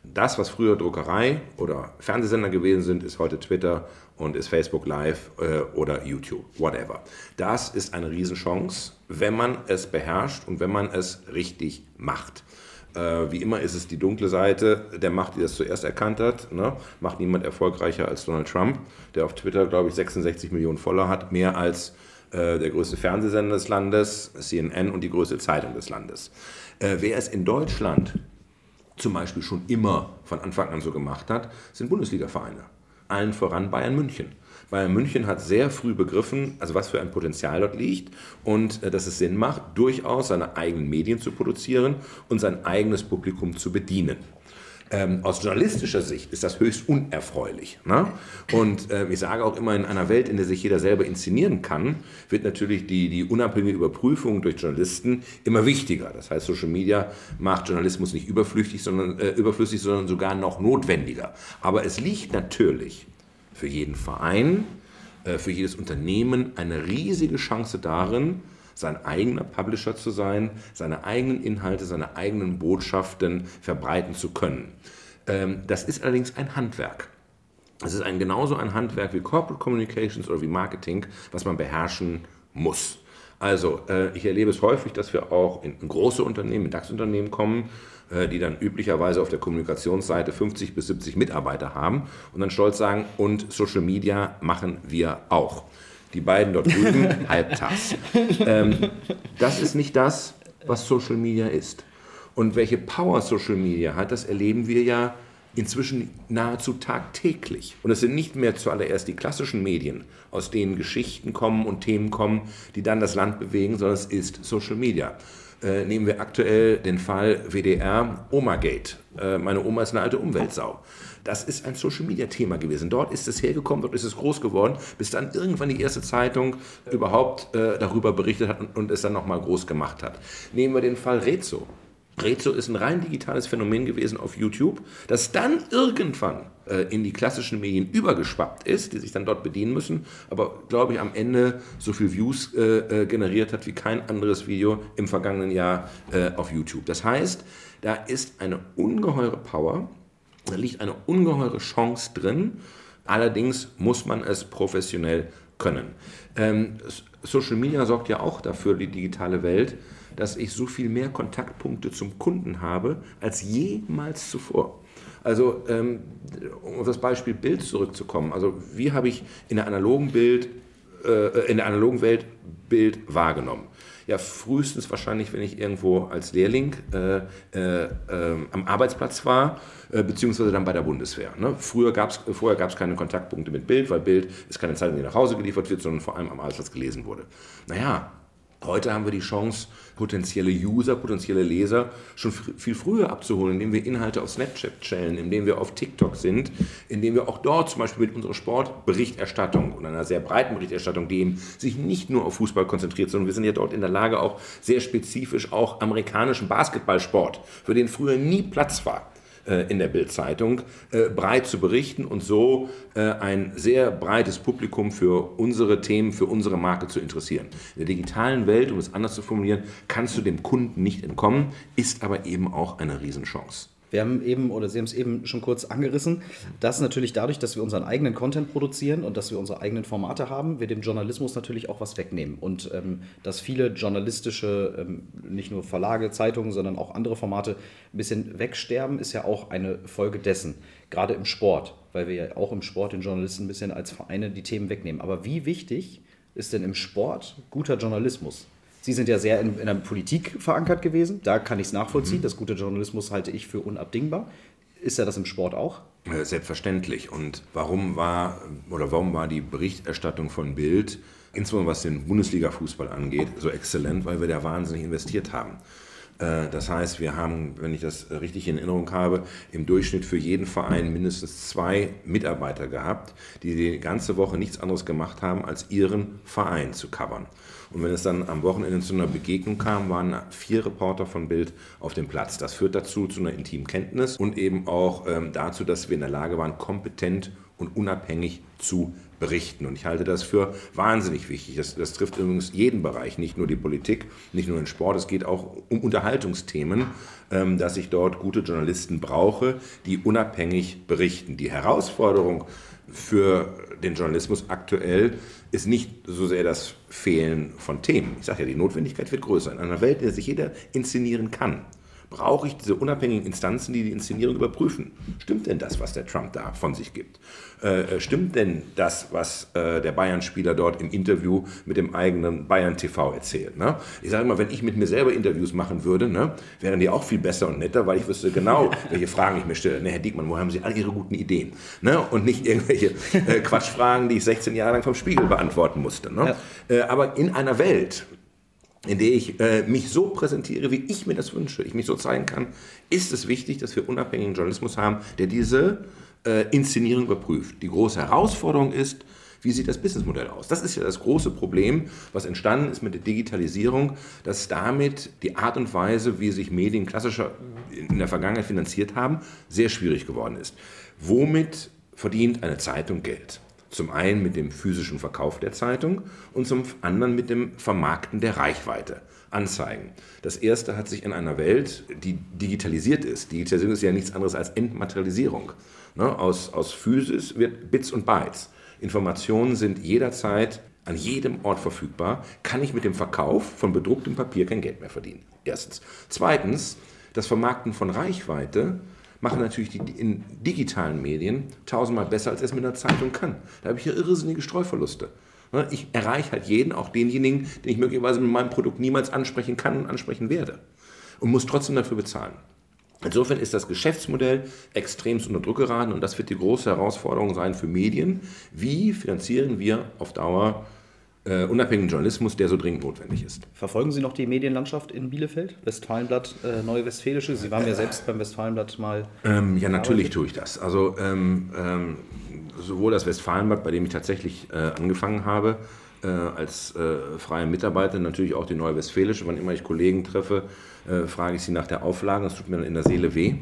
Das, was früher Druckerei oder Fernsehsender gewesen sind, ist heute Twitter und ist Facebook Live äh, oder YouTube, whatever. Das ist eine Riesenchance, wenn man es beherrscht und wenn man es richtig macht. Äh, wie immer ist es die dunkle Seite der Macht, die das zuerst erkannt hat. Ne? Macht niemand erfolgreicher als Donald Trump, der auf Twitter, glaube ich, 66 Millionen Follower hat, mehr als äh, der größte Fernsehsender des Landes, CNN und die größte Zeitung des Landes. Äh, wer es in Deutschland zum Beispiel schon immer von Anfang an so gemacht hat, sind Bundesliga-Vereine allen voran Bayern München. Bayern München hat sehr früh begriffen, also was für ein Potenzial dort liegt und äh, dass es Sinn macht, durchaus seine eigenen Medien zu produzieren und sein eigenes Publikum zu bedienen. Ähm, aus journalistischer Sicht ist das höchst unerfreulich. Ne? Und äh, ich sage auch immer, in einer Welt, in der sich jeder selber inszenieren kann, wird natürlich die, die unabhängige Überprüfung durch Journalisten immer wichtiger. Das heißt, Social Media macht Journalismus nicht überflüssig, sondern, äh, überflüssig, sondern sogar noch notwendiger. Aber es liegt natürlich für jeden Verein, äh, für jedes Unternehmen eine riesige Chance darin, sein eigener Publisher zu sein, seine eigenen Inhalte, seine eigenen Botschaften verbreiten zu können. Ähm, das ist allerdings ein Handwerk. Es ist ein, genauso ein Handwerk wie Corporate Communications oder wie Marketing, was man beherrschen muss. Also, äh, ich erlebe es häufig, dass wir auch in, große Unternehmen, in DAX-Unternehmen kommen, äh, die dann üblicherweise auf der Kommunikationsseite 50 bis 70 Mitarbeiter haben und dann stolz sagen, und Social Media machen wir auch die beiden dort drüben <laughs> halbtags. Ähm, das ist nicht das, was Social Media ist. Und welche Power Social Media hat, das erleben wir ja inzwischen nahezu tagtäglich. Und es sind nicht mehr zuallererst die klassischen Medien, aus denen Geschichten kommen und Themen kommen, die dann das Land bewegen, sondern es ist Social Media. Äh, nehmen wir aktuell den Fall WDR Omagate. Äh, meine Oma ist eine alte Umweltsau. Das ist ein Social-Media-Thema gewesen. Dort ist es hergekommen, dort ist es groß geworden, bis dann irgendwann die erste Zeitung überhaupt äh, darüber berichtet hat und, und es dann nochmal groß gemacht hat. Nehmen wir den Fall Rezo. Rezo ist ein rein digitales Phänomen gewesen auf YouTube, das dann irgendwann äh, in die klassischen Medien übergeschwappt ist, die sich dann dort bedienen müssen, aber glaube ich am Ende so viel Views äh, äh, generiert hat wie kein anderes Video im vergangenen Jahr äh, auf YouTube. Das heißt, da ist eine ungeheure Power da liegt eine ungeheure Chance drin. Allerdings muss man es professionell können. Ähm, Social Media sorgt ja auch dafür, die digitale Welt, dass ich so viel mehr Kontaktpunkte zum Kunden habe als jemals zuvor. Also ähm, um auf das Beispiel Bild zurückzukommen. Also wie habe ich in der analogen Bild, äh, in der analogen Welt Bild wahrgenommen? Ja, frühestens wahrscheinlich, wenn ich irgendwo als Lehrling äh, äh, ähm, am Arbeitsplatz war, äh, beziehungsweise dann bei der Bundeswehr. Ne? Früher gab's, vorher gab es keine Kontaktpunkte mit Bild, weil Bild ist keine Zeitung, die nach Hause geliefert wird, sondern vor allem am Arbeitsplatz gelesen wurde. Naja, Heute haben wir die Chance, potenzielle User, potenzielle Leser schon viel früher abzuholen, indem wir Inhalte auf Snapchat channeln, indem wir auf TikTok sind, indem wir auch dort zum Beispiel mit unserer Sportberichterstattung und einer sehr breiten Berichterstattung, die eben sich nicht nur auf Fußball konzentriert, sondern wir sind ja dort in der Lage, auch sehr spezifisch auch amerikanischen Basketballsport, für den früher nie Platz war, in der Bildzeitung äh, breit zu berichten und so äh, ein sehr breites Publikum für unsere Themen, für unsere Marke zu interessieren. In der digitalen Welt, um es anders zu formulieren, kannst du dem Kunden nicht entkommen, ist aber eben auch eine Riesenchance. Wir haben eben, oder Sie haben es eben schon kurz angerissen, dass natürlich dadurch, dass wir unseren eigenen Content produzieren und dass wir unsere eigenen Formate haben, wir dem Journalismus natürlich auch was wegnehmen. Und ähm, dass viele journalistische, ähm, nicht nur Verlage, Zeitungen, sondern auch andere Formate ein bisschen wegsterben, ist ja auch eine Folge dessen. Gerade im Sport, weil wir ja auch im Sport den Journalisten ein bisschen als Vereine die Themen wegnehmen. Aber wie wichtig ist denn im Sport guter Journalismus? Sie sind ja sehr in, in der Politik verankert gewesen. Da kann ich es nachvollziehen. Mhm. Das gute Journalismus halte ich für unabdingbar. Ist ja das im Sport auch? Selbstverständlich. Und warum war oder warum war die Berichterstattung von Bild insbesondere was den Bundesliga-Fußball angeht, so exzellent, weil wir da wahnsinnig investiert haben. Äh, das heißt, wir haben, wenn ich das richtig in Erinnerung habe, im Durchschnitt für jeden Verein mindestens zwei Mitarbeiter gehabt, die die ganze Woche nichts anderes gemacht haben, als ihren Verein zu covern. Und wenn es dann am Wochenende zu einer Begegnung kam, waren vier Reporter von Bild auf dem Platz. Das führt dazu zu einer intimen Kenntnis und eben auch ähm, dazu, dass wir in der Lage waren, kompetent und unabhängig zu berichten. Und ich halte das für wahnsinnig wichtig. Das, das, trifft übrigens jeden Bereich, nicht nur die Politik, nicht nur den Sport. Es geht auch um Unterhaltungsthemen, ähm, dass ich dort gute Journalisten brauche, die unabhängig berichten. Die Herausforderung für den Journalismus aktuell ist nicht so sehr das Fehlen von Themen. Ich sage ja, die Notwendigkeit wird größer. In einer Welt, in der sich jeder inszenieren kann, brauche ich diese unabhängigen Instanzen, die die Inszenierung überprüfen. Stimmt denn das, was der Trump da von sich gibt? Äh, äh stimmt denn das, was äh, der Bayern-Spieler dort im Interview mit dem eigenen Bayern-TV erzählt? Ne? Ich sage immer, wenn ich mit mir selber Interviews machen würde, ne, wären die auch viel besser und netter, weil ich wüsste genau, <laughs> welche Fragen ich mir stelle. Ne, Herr Diekmann, wo haben Sie all Ihre guten Ideen? Ne? Und nicht irgendwelche äh, <laughs> Quatschfragen, die ich 16 Jahre lang vom Spiegel beantworten musste. Ne? Ja. Äh, aber in einer Welt, in der ich äh, mich so präsentiere, wie ich mir das wünsche, ich mich so zeigen kann, ist es wichtig, dass wir unabhängigen Journalismus haben, der diese äh, Inszenierung überprüft. Die große Herausforderung ist, wie sieht das Businessmodell aus? Das ist ja das große Problem, was entstanden ist mit der Digitalisierung, dass damit die Art und Weise, wie sich Medien klassischer in der Vergangenheit finanziert haben, sehr schwierig geworden ist. Womit verdient eine Zeitung Geld? Zum einen mit dem physischen Verkauf der Zeitung und zum anderen mit dem Vermarkten der Reichweite. Anzeigen. Das erste hat sich in einer Welt, die digitalisiert ist. Digitalisierung ist ja nichts anderes als Entmaterialisierung. Ne? Aus, aus Physis wird Bits und Bytes. Informationen sind jederzeit an jedem Ort verfügbar. Kann ich mit dem Verkauf von bedrucktem Papier kein Geld mehr verdienen? Erstens. Zweitens, das Vermarkten von Reichweite machen natürlich die in digitalen Medien tausendmal besser, als es mit einer Zeitung kann. Da habe ich ja irrsinnige Streuverluste. Ne, ich erreiche halt jeden, auch denjenigen, den ich möglicherweise mit meinem Produkt niemals ansprechen kann und ansprechen werde. Und muss trotzdem dafür bezahlen. Insofern ist das Geschäftsmodell extremst unter Druck geraten und das wird die große Herausforderung sein für Medien. Wie finanzieren wir auf Dauer äh, unabhängigen Journalismus, der so dringend notwendig ist. Verfolgen Sie noch die Medienlandschaft in Bielefeld? Westfalenblatt, äh, Neue Westfälische? Sie waren ja selbst beim Westfalenblatt mal. Ähm, ja, natürlich tue ich das. Also ähm, ähm, sowohl das Westfalenblatt, bei dem ich tatsächlich äh, angefangen habe, äh, als äh, freie Mitarbeiter, natürlich auch die Neue Westfälische. Wann immer ich Kollegen treffe, äh, frage ich sie nach der Auflage. Das tut mir dann in der Seele weh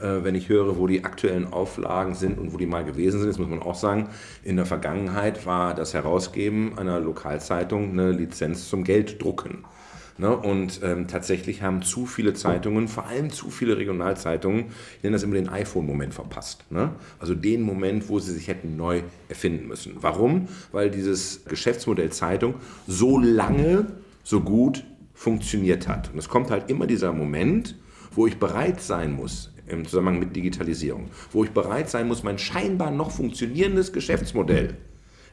wenn ich höre, wo die aktuellen Auflagen sind und wo die mal gewesen sind. Das muss man auch sagen. In der Vergangenheit war das Herausgeben einer Lokalzeitung eine Lizenz zum Gelddrucken. Ne? Und ähm, tatsächlich haben zu viele Zeitungen, vor allem zu viele Regionalzeitungen, ich nenne das immer den iPhone-Moment verpasst. Ne? Also den Moment, wo sie sich hätten neu erfinden müssen. Warum? Weil dieses Geschäftsmodell Zeitung so lange, so gut funktioniert hat. Und es kommt halt immer dieser Moment, wo ich bereit sein muss, im Zusammenhang mit Digitalisierung, wo ich bereit sein muss, mein scheinbar noch funktionierendes Geschäftsmodell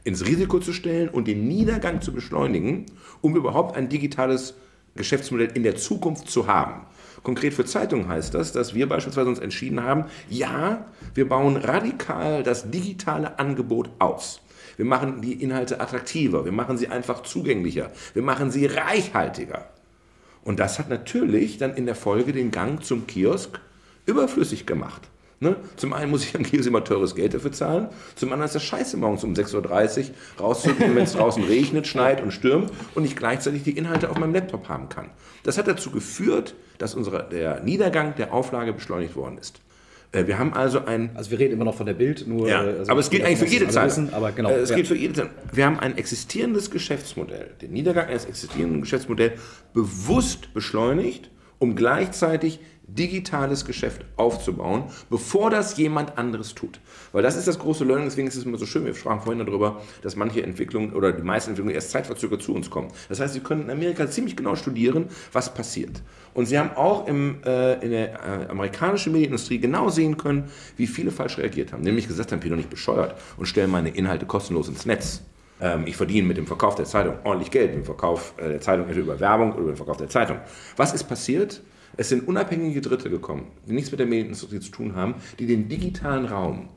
ins Risiko zu stellen und den Niedergang zu beschleunigen, um überhaupt ein digitales Geschäftsmodell in der Zukunft zu haben. Konkret für Zeitungen heißt das, dass wir beispielsweise uns entschieden haben, ja, wir bauen radikal das digitale Angebot aus. Wir machen die Inhalte attraktiver, wir machen sie einfach zugänglicher, wir machen sie reichhaltiger. Und das hat natürlich dann in der Folge den Gang zum Kiosk überflüssig gemacht. Ne? Zum einen muss ich am Kiosk immer teures Geld dafür zahlen, zum anderen ist das scheiße, morgens um 6.30 Uhr rauszugehen, wenn es <laughs> draußen regnet, schneit und stürmt und ich gleichzeitig die Inhalte auf meinem Laptop haben kann. Das hat dazu geführt, dass unsere, der Niedergang der Auflage beschleunigt worden ist. Äh, wir haben also ein. Also wir reden immer noch von der Bild, nur. Ja, also aber es gilt eigentlich für jede Zeit. Wissen, aber genau. Es ja. gilt für jede Zeit. Wir haben ein existierendes Geschäftsmodell, den Niedergang eines existierenden Geschäftsmodells bewusst beschleunigt, um gleichzeitig digitales Geschäft aufzubauen, bevor das jemand anderes tut. Weil das ist das große Learning, deswegen ist es immer so schön, wir sprachen vorhin darüber, dass manche Entwicklungen oder die meisten Entwicklungen erst zeitverzögert zu uns kommen. Das heißt, Sie können in Amerika ziemlich genau studieren, was passiert. Und Sie haben auch im, äh, in der äh, amerikanischen Medienindustrie genau sehen können, wie viele falsch reagiert haben. Nämlich gesagt haben, bin doch nicht bescheuert und stellen meine Inhalte kostenlos ins Netz ähm, ich verdiene mit dem Verkauf der Zeitung ordentlich Geld, mit dem Verkauf äh, der Zeitung entweder über Werbung oder über den Verkauf der Zeitung. Was ist passiert? Es sind unabhängige Dritte gekommen, die nichts mit der Medienindustrie zu tun haben, die den digitalen Raum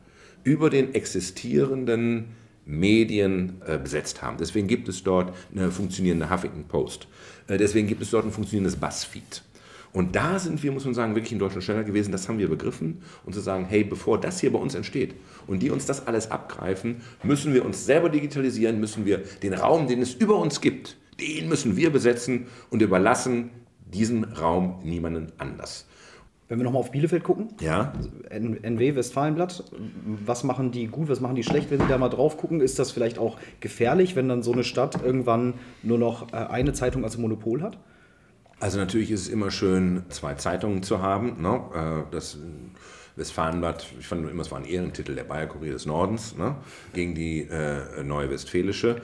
über den existierenden Medien äh, besetzt haben. Deswegen gibt es dort eine funktionierende Huffington Post. Äh, deswegen gibt es dort ein funktionierendes Buzzfeed. Und da sind wir, muss man sagen, wirklich in Deutschland schneller gewesen. Das haben wir begriffen. Und zu sagen, hey, bevor das hier bei uns entsteht und die uns das alles abgreifen, müssen wir uns selber digitalisieren, müssen wir den Raum, den es über uns gibt, den müssen wir besetzen und überlassen diesen Raum niemanden anders. Wenn wir nochmal auf Bielefeld gucken, ja. NW Westfalenblatt, was machen die gut, was machen die schlecht, wenn Sie da mal drauf gucken? Ist das vielleicht auch gefährlich, wenn dann so eine Stadt irgendwann nur noch äh, eine Zeitung als Monopol hat? Also natürlich ist es immer schön, zwei Zeitungen zu haben. Ne? Äh, das Westfalenblatt, ich fand immer, es war ein Ehrentitel der Bayer Kurier des Nordens, ne? gegen die äh, Neue Westfälische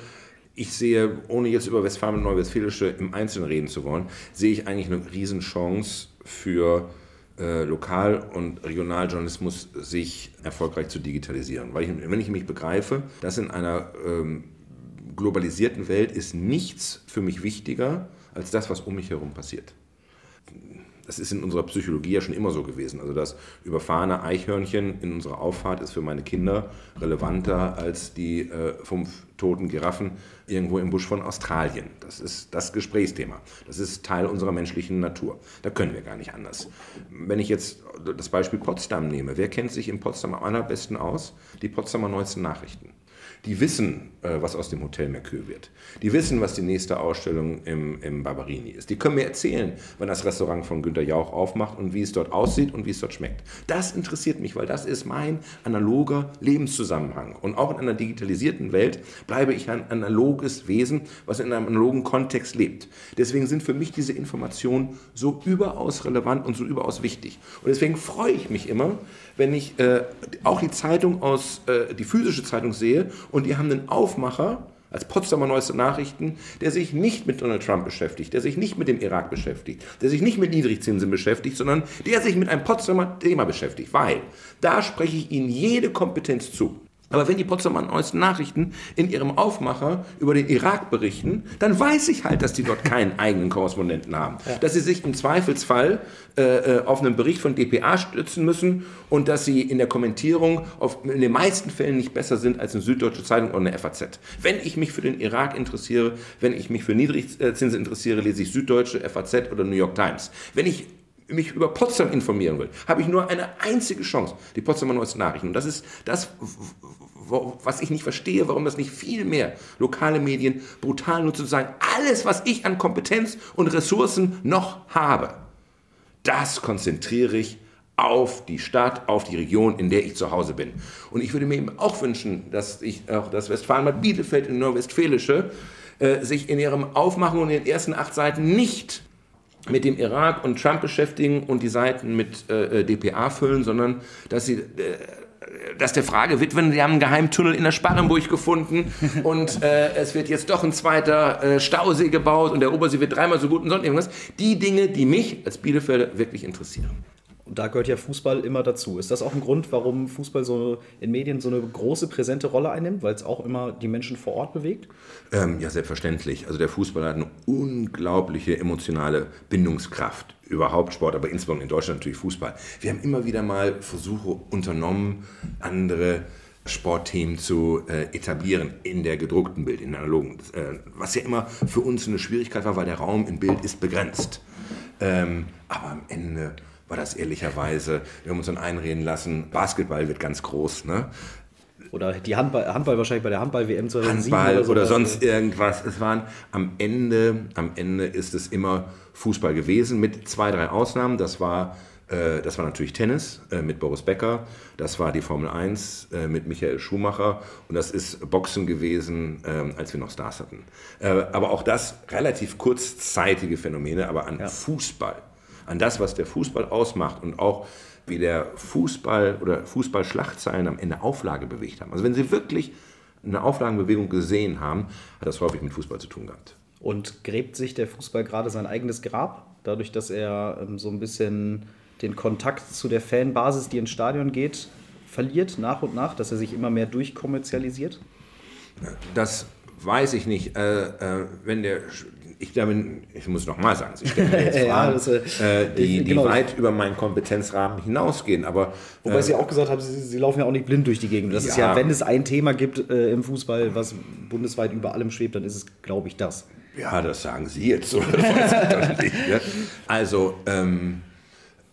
ich sehe, ohne jetzt über Westfalen und Neuwestfälische im Einzelnen reden zu wollen, sehe ich eigentlich eine Riesenchance für äh, Lokal- und Regionaljournalismus sich erfolgreich zu digitalisieren. Weil ich, wenn ich mich begreife, dass in einer ähm, globalisierten Welt ist nichts für mich wichtiger als das, was um mich herum passiert. Das ist in unserer Psychologie ja schon immer so gewesen. Also das überfahrene Eichhörnchen in unserer Auffahrt ist für meine Kinder relevanter als die äh, fünf toten Giraffen irgendwo im Busch von Australien. Das ist das Gesprächsthema. Das ist Teil unserer menschlichen Natur. Da können wir gar nicht anders. Wenn ich jetzt das Beispiel Potsdam nehme, wer kennt sich in Potsdam am allerbesten aus? Die Potsdamer neuesten Nachrichten. Die wissen, äh, was aus dem Hotel Mercure wird. Die wissen, was die nächste Ausstellung im, im Barberini ist. Die können mir erzählen, wann das Restaurant von Günter Jauch aufmacht und wie es dort aussieht und wie es dort schmeckt. Das interessiert mich, weil das ist mein analoger Lebenszusammenhang. Und auch in einer digitalisierten Welt bleibe ich ein analoges Wesen, was in einem analogen Kontext lebt. Deswegen sind für mich diese Informationen so überaus relevant und so überaus wichtig. Und deswegen freue ich mich immer, wenn ich äh, auch die Zeitung aus, äh, die physische Zeitung sehe und die haben einen Aufmacher, als Potsdamer Neueste Nachrichten, der sich nicht mit Donald Trump beschäftigt, der sich nicht mit dem Irak beschäftigt, der sich nicht mit Niedrigzinsen beschäftigt, sondern der sich mit einem Potsdamer Thema beschäftigt, weil da spreche ich Ihnen jede Kompetenz zu. Aber wenn die Potsdamer Neuesten Nachrichten in ihrem Aufmacher über den Irak berichten, dann weiß ich halt, dass die dort keinen <laughs> eigenen Korrespondenten haben. Ja. Dass sie sich im Zweifelsfall äh, äh auf einen Bericht von dpa stützen müssen und dass sie in der Kommentierung auf, in den meisten Fällen nicht besser sind als eine Süddeutsche Zeitung oder eine FAZ. Wenn ich mich für den Irak interessiere, wenn ich mich für Niedrigzinsen interessiere, lese ich Süddeutsche, FAZ oder New York Times. Wenn ich mich über Potsdam informieren will, habe ich nur eine einzige Chance, die Potsdamer Neuesten Nachrichten. Und das ist das, was ich nicht verstehe, warum das nicht viel mehr lokale Medien brutal nutzen, zu sagen, alles, was ich an Kompetenz und Ressourcen noch habe, das konzentriere ich auf die Stadt, auf die Region, in der ich zu Hause bin. Und ich würde mir eben auch wünschen, dass ich auch das Westfalenbad Bielefeld in Nordwestfälische äh, sich in ihrem Aufmachen und in den ersten acht Seiten nicht mit dem Irak und Trump beschäftigen und die Seiten mit äh, äh DPA füllen, sondern dass sie äh, dass der Frage widmen, sie haben einen Geheimtunnel in der Sparrenburg gefunden <laughs> und äh, es wird jetzt doch ein zweiter äh, Stausee gebaut und der Obersee wird dreimal so gut und sonst irgendwas. Die Dinge, die mich als Bielefelder wirklich interessieren. Und da gehört ja Fußball immer dazu. Ist das auch ein Grund, warum Fußball so in Medien so eine große, präsente Rolle einnimmt, weil es auch immer die Menschen vor Ort bewegt? Ähm, ja, selbstverständlich. Also der Fußball hat eine unglaubliche emotionale Bindungskraft. Überhaupt Sport, aber insbesondere in Deutschland natürlich Fußball. Wir haben immer wieder mal Versuche unternommen, andere Sportthemen zu äh, etablieren in der gedruckten Bild, in der analogen. Äh, was ja immer für uns eine Schwierigkeit war, weil der Raum im Bild ist begrenzt. Ähm, aber am Ende war das ehrlicherweise, wir haben uns dann einreden lassen, Basketball wird ganz groß, ne? Oder die Handball, Handball wahrscheinlich bei der Handball-WM 2007 Handball oder, oder sonst irgendwas. Es waren am Ende, am Ende ist es immer Fußball gewesen, mit zwei, drei Ausnahmen. Das war, äh, das war natürlich Tennis äh, mit Boris Becker, das war die Formel 1 äh, mit Michael Schumacher und das ist Boxen gewesen, ähm, als wir noch Stars hatten. Aber auch das relativ kurzzeitige Phänomene, aber an ja. Fußball an das, was der Fußball ausmacht und auch wie der Fußball oder Fußballschlagzeilen am Ende Auflage bewegt haben. Also wenn Sie wirklich eine Auflagenbewegung gesehen haben, hat das häufig mit Fußball zu tun gehabt. Und gräbt sich der Fußball gerade sein eigenes Grab, dadurch, dass er ähm, so ein bisschen den Kontakt zu der Fanbasis, die ins Stadion geht, verliert nach und nach, dass er sich immer mehr durchkommerzialisiert? Das weiß ich nicht. Äh, äh, wenn der ich glaube, ich muss noch mal sagen, Sie stellen mir <laughs> jetzt Fragen, das, äh, die, die genau. weit über meinen Kompetenzrahmen hinausgehen. Aber, Wobei äh, Sie auch gesagt haben, Sie, Sie, laufen ja auch nicht blind durch die Gegend. Das ja. ist ja, wenn es ein Thema gibt äh, im Fußball, was bundesweit über allem schwebt, dann ist es, glaube ich, das. Ja, das sagen Sie jetzt. <laughs> Das nicht, ne? Also, ähm,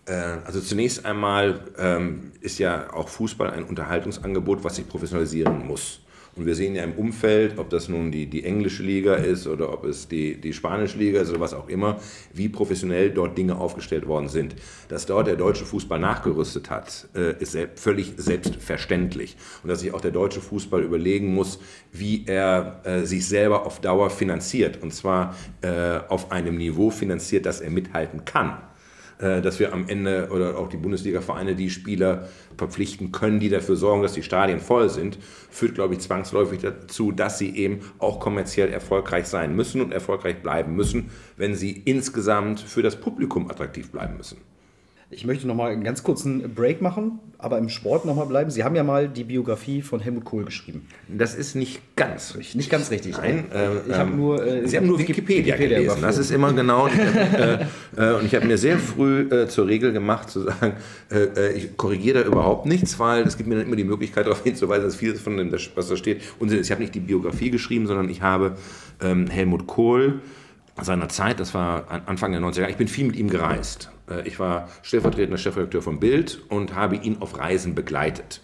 äh, also zunächst einmal ähm, ist ja auch Fußball ein Unterhaltungsangebot, was sich professionalisieren muss. Und wir sehen ja im Umfeld, ob das nun die, die englische Liga ist oder ob es die, die spanische Liga ist oder was auch immer, wie professionell dort Dinge aufgestellt worden sind. Dass dort der deutsche Fußball nachgerüstet hat, äh, ist völlig selbstverständlich. Und dass sich auch der deutsche Fußball überlegen muss, wie er äh, sich selber auf Dauer finanziert. Und zwar äh, auf einem Niveau finanziert, dass er mithalten kann. Äh, dass wir am Ende oder auch die Bundesliga-Vereine die Spieler verpflichten können, die dafür sorgen, dass die Stadien voll sind, führt, glaube ich, zwangsläufig dazu, dass sie eben auch kommerziell erfolgreich sein müssen und erfolgreich bleiben müssen, wenn sie insgesamt für das Publikum attraktiv bleiben müssen. Ich möchte noch mal einen ganz kurzen Break machen, aber im Sport noch mal bleiben. Sie haben ja mal die Biografie von Helmut Kohl geschrieben. Das ist nicht ganz richtig. Nicht ganz richtig. Nein, äh, ich habe ähm, nur. Äh, Sie haben nur Wikipedia, Wikipedia gelesen. Das ist immer genau. äh, äh, und ich habe mir sehr früh äh, zur Regel gemacht, zu sagen, äh, ich korrigiere da überhaupt nichts, weil es gibt mir dann immer die Möglichkeit, <laughs> darauf hinzuweisen, dass vieles von dem, was da steht, Unsinn ist. Ich habe nicht die Biografie geschrieben, sondern ich habe ähm, Helmut Kohl seiner Zeit, das war Anfang der 90er Jahre, ich bin viel mit ihm gereist. Äh, ich war stellvertretender Chefredakteur von Bild und habe ihn auf Reisen begleitet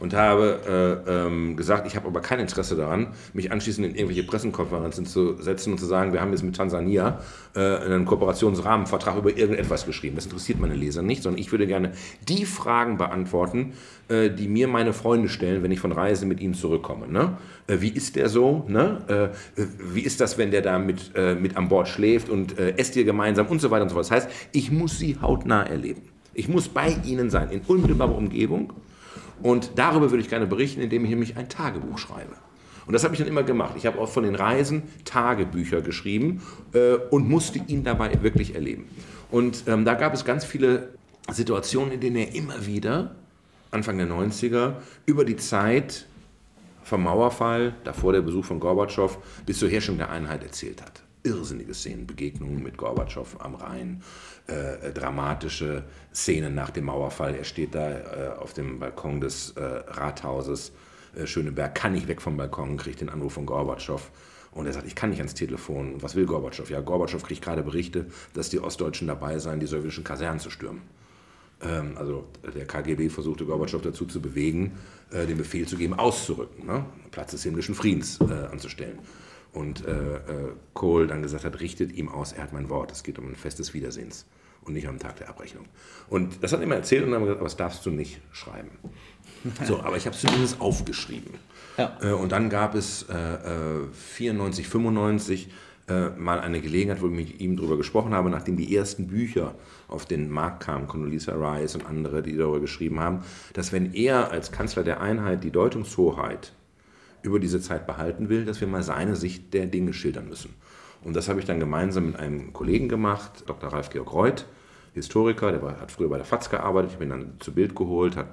und habe äh, ähm, gesagt, ich habe aber kein Interesse daran, mich anschließend in irgendwelche Pressekonferenzen zu setzen und zu sagen, wir haben jetzt mit Tansania äh, einen Kooperationsrahmenvertrag über irgendetwas geschrieben. Das interessiert meine Leser nicht, sondern ich würde gerne die Fragen beantworten, äh, die mir meine Freunde stellen, wenn ich von Reisen mit ihnen zurückkomme. Ne? Äh, wie ist der so? Ne? Äh, wie ist das, wenn der da mit, äh, mit an Bord schläft und esst ihr gemeinsam und so weiter und so fort. Das heißt, ich muss sie hautnah erleben. Ich muss bei ihnen sein, in unmittelbarer Umgebung. Und darüber würde ich gerne berichten, indem ich nämlich ein Tagebuch schreibe. Und das habe ich dann immer gemacht. Ich habe auch von den Reisen Tagebücher geschrieben äh, und musste ihn dabei wirklich erleben. Und ähm, da gab es ganz viele Situationen, in denen er immer wieder, Anfang der 90er, über die Zeit vom Mauerfall, davor der Besuch von Gorbatschow, bis zur Herrschung der Einheit erzählt hat. Irrsinnige Szenen, Begegnungen mit Gorbatschow am Rhein, äh, äh, dramatische Szenen nach dem Mauerfall. Er steht da äh, auf dem Balkon des äh, Rathauses äh, Schöneberg, kann nicht weg vom Balkon, kriegt den Anruf von Gorbatschow. Und er sagt, ich kann nicht ans Telefon. Was will Gorbatschow? Ja, Gorbatschow kriegt gerade Berichte, dass die Ostdeutschen dabei seien, die sowjetischen Kasernen zu stürmen. Ähm, also der KGB versuchte Gorbatschow dazu zu bewegen, äh, den Befehl zu geben, auszurücken, ne? Platz des himmlischen Friedens äh, anzustellen. Und äh, Kohl dann gesagt hat, richtet ihm aus, er hat mein Wort, es geht um ein Fest des Wiedersehens und nicht am Tag der Abrechnung. Und das hat er immer erzählt und dann haben gesagt, aber das darfst du nicht schreiben. <laughs> So, aber ich habe es zumindest aufgeschrieben. Ja. Äh, und dann gab es äh, 94, 95 äh, mal eine Gelegenheit, wo ich mit ihm darüber gesprochen habe, nachdem die ersten Bücher auf den Markt kamen, Condoleezza Rice und andere, die darüber geschrieben haben, dass wenn er als Kanzler der Einheit die Deutungshoheit über diese Zeit behalten will, dass wir mal seine Sicht der Dinge schildern müssen. Und das habe ich dann gemeinsam mit einem Kollegen gemacht, Dr. Ralf Georg Reuth, Historiker, der war, hat früher bei der FAZ gearbeitet, ich bin dann zu Bild geholt, hat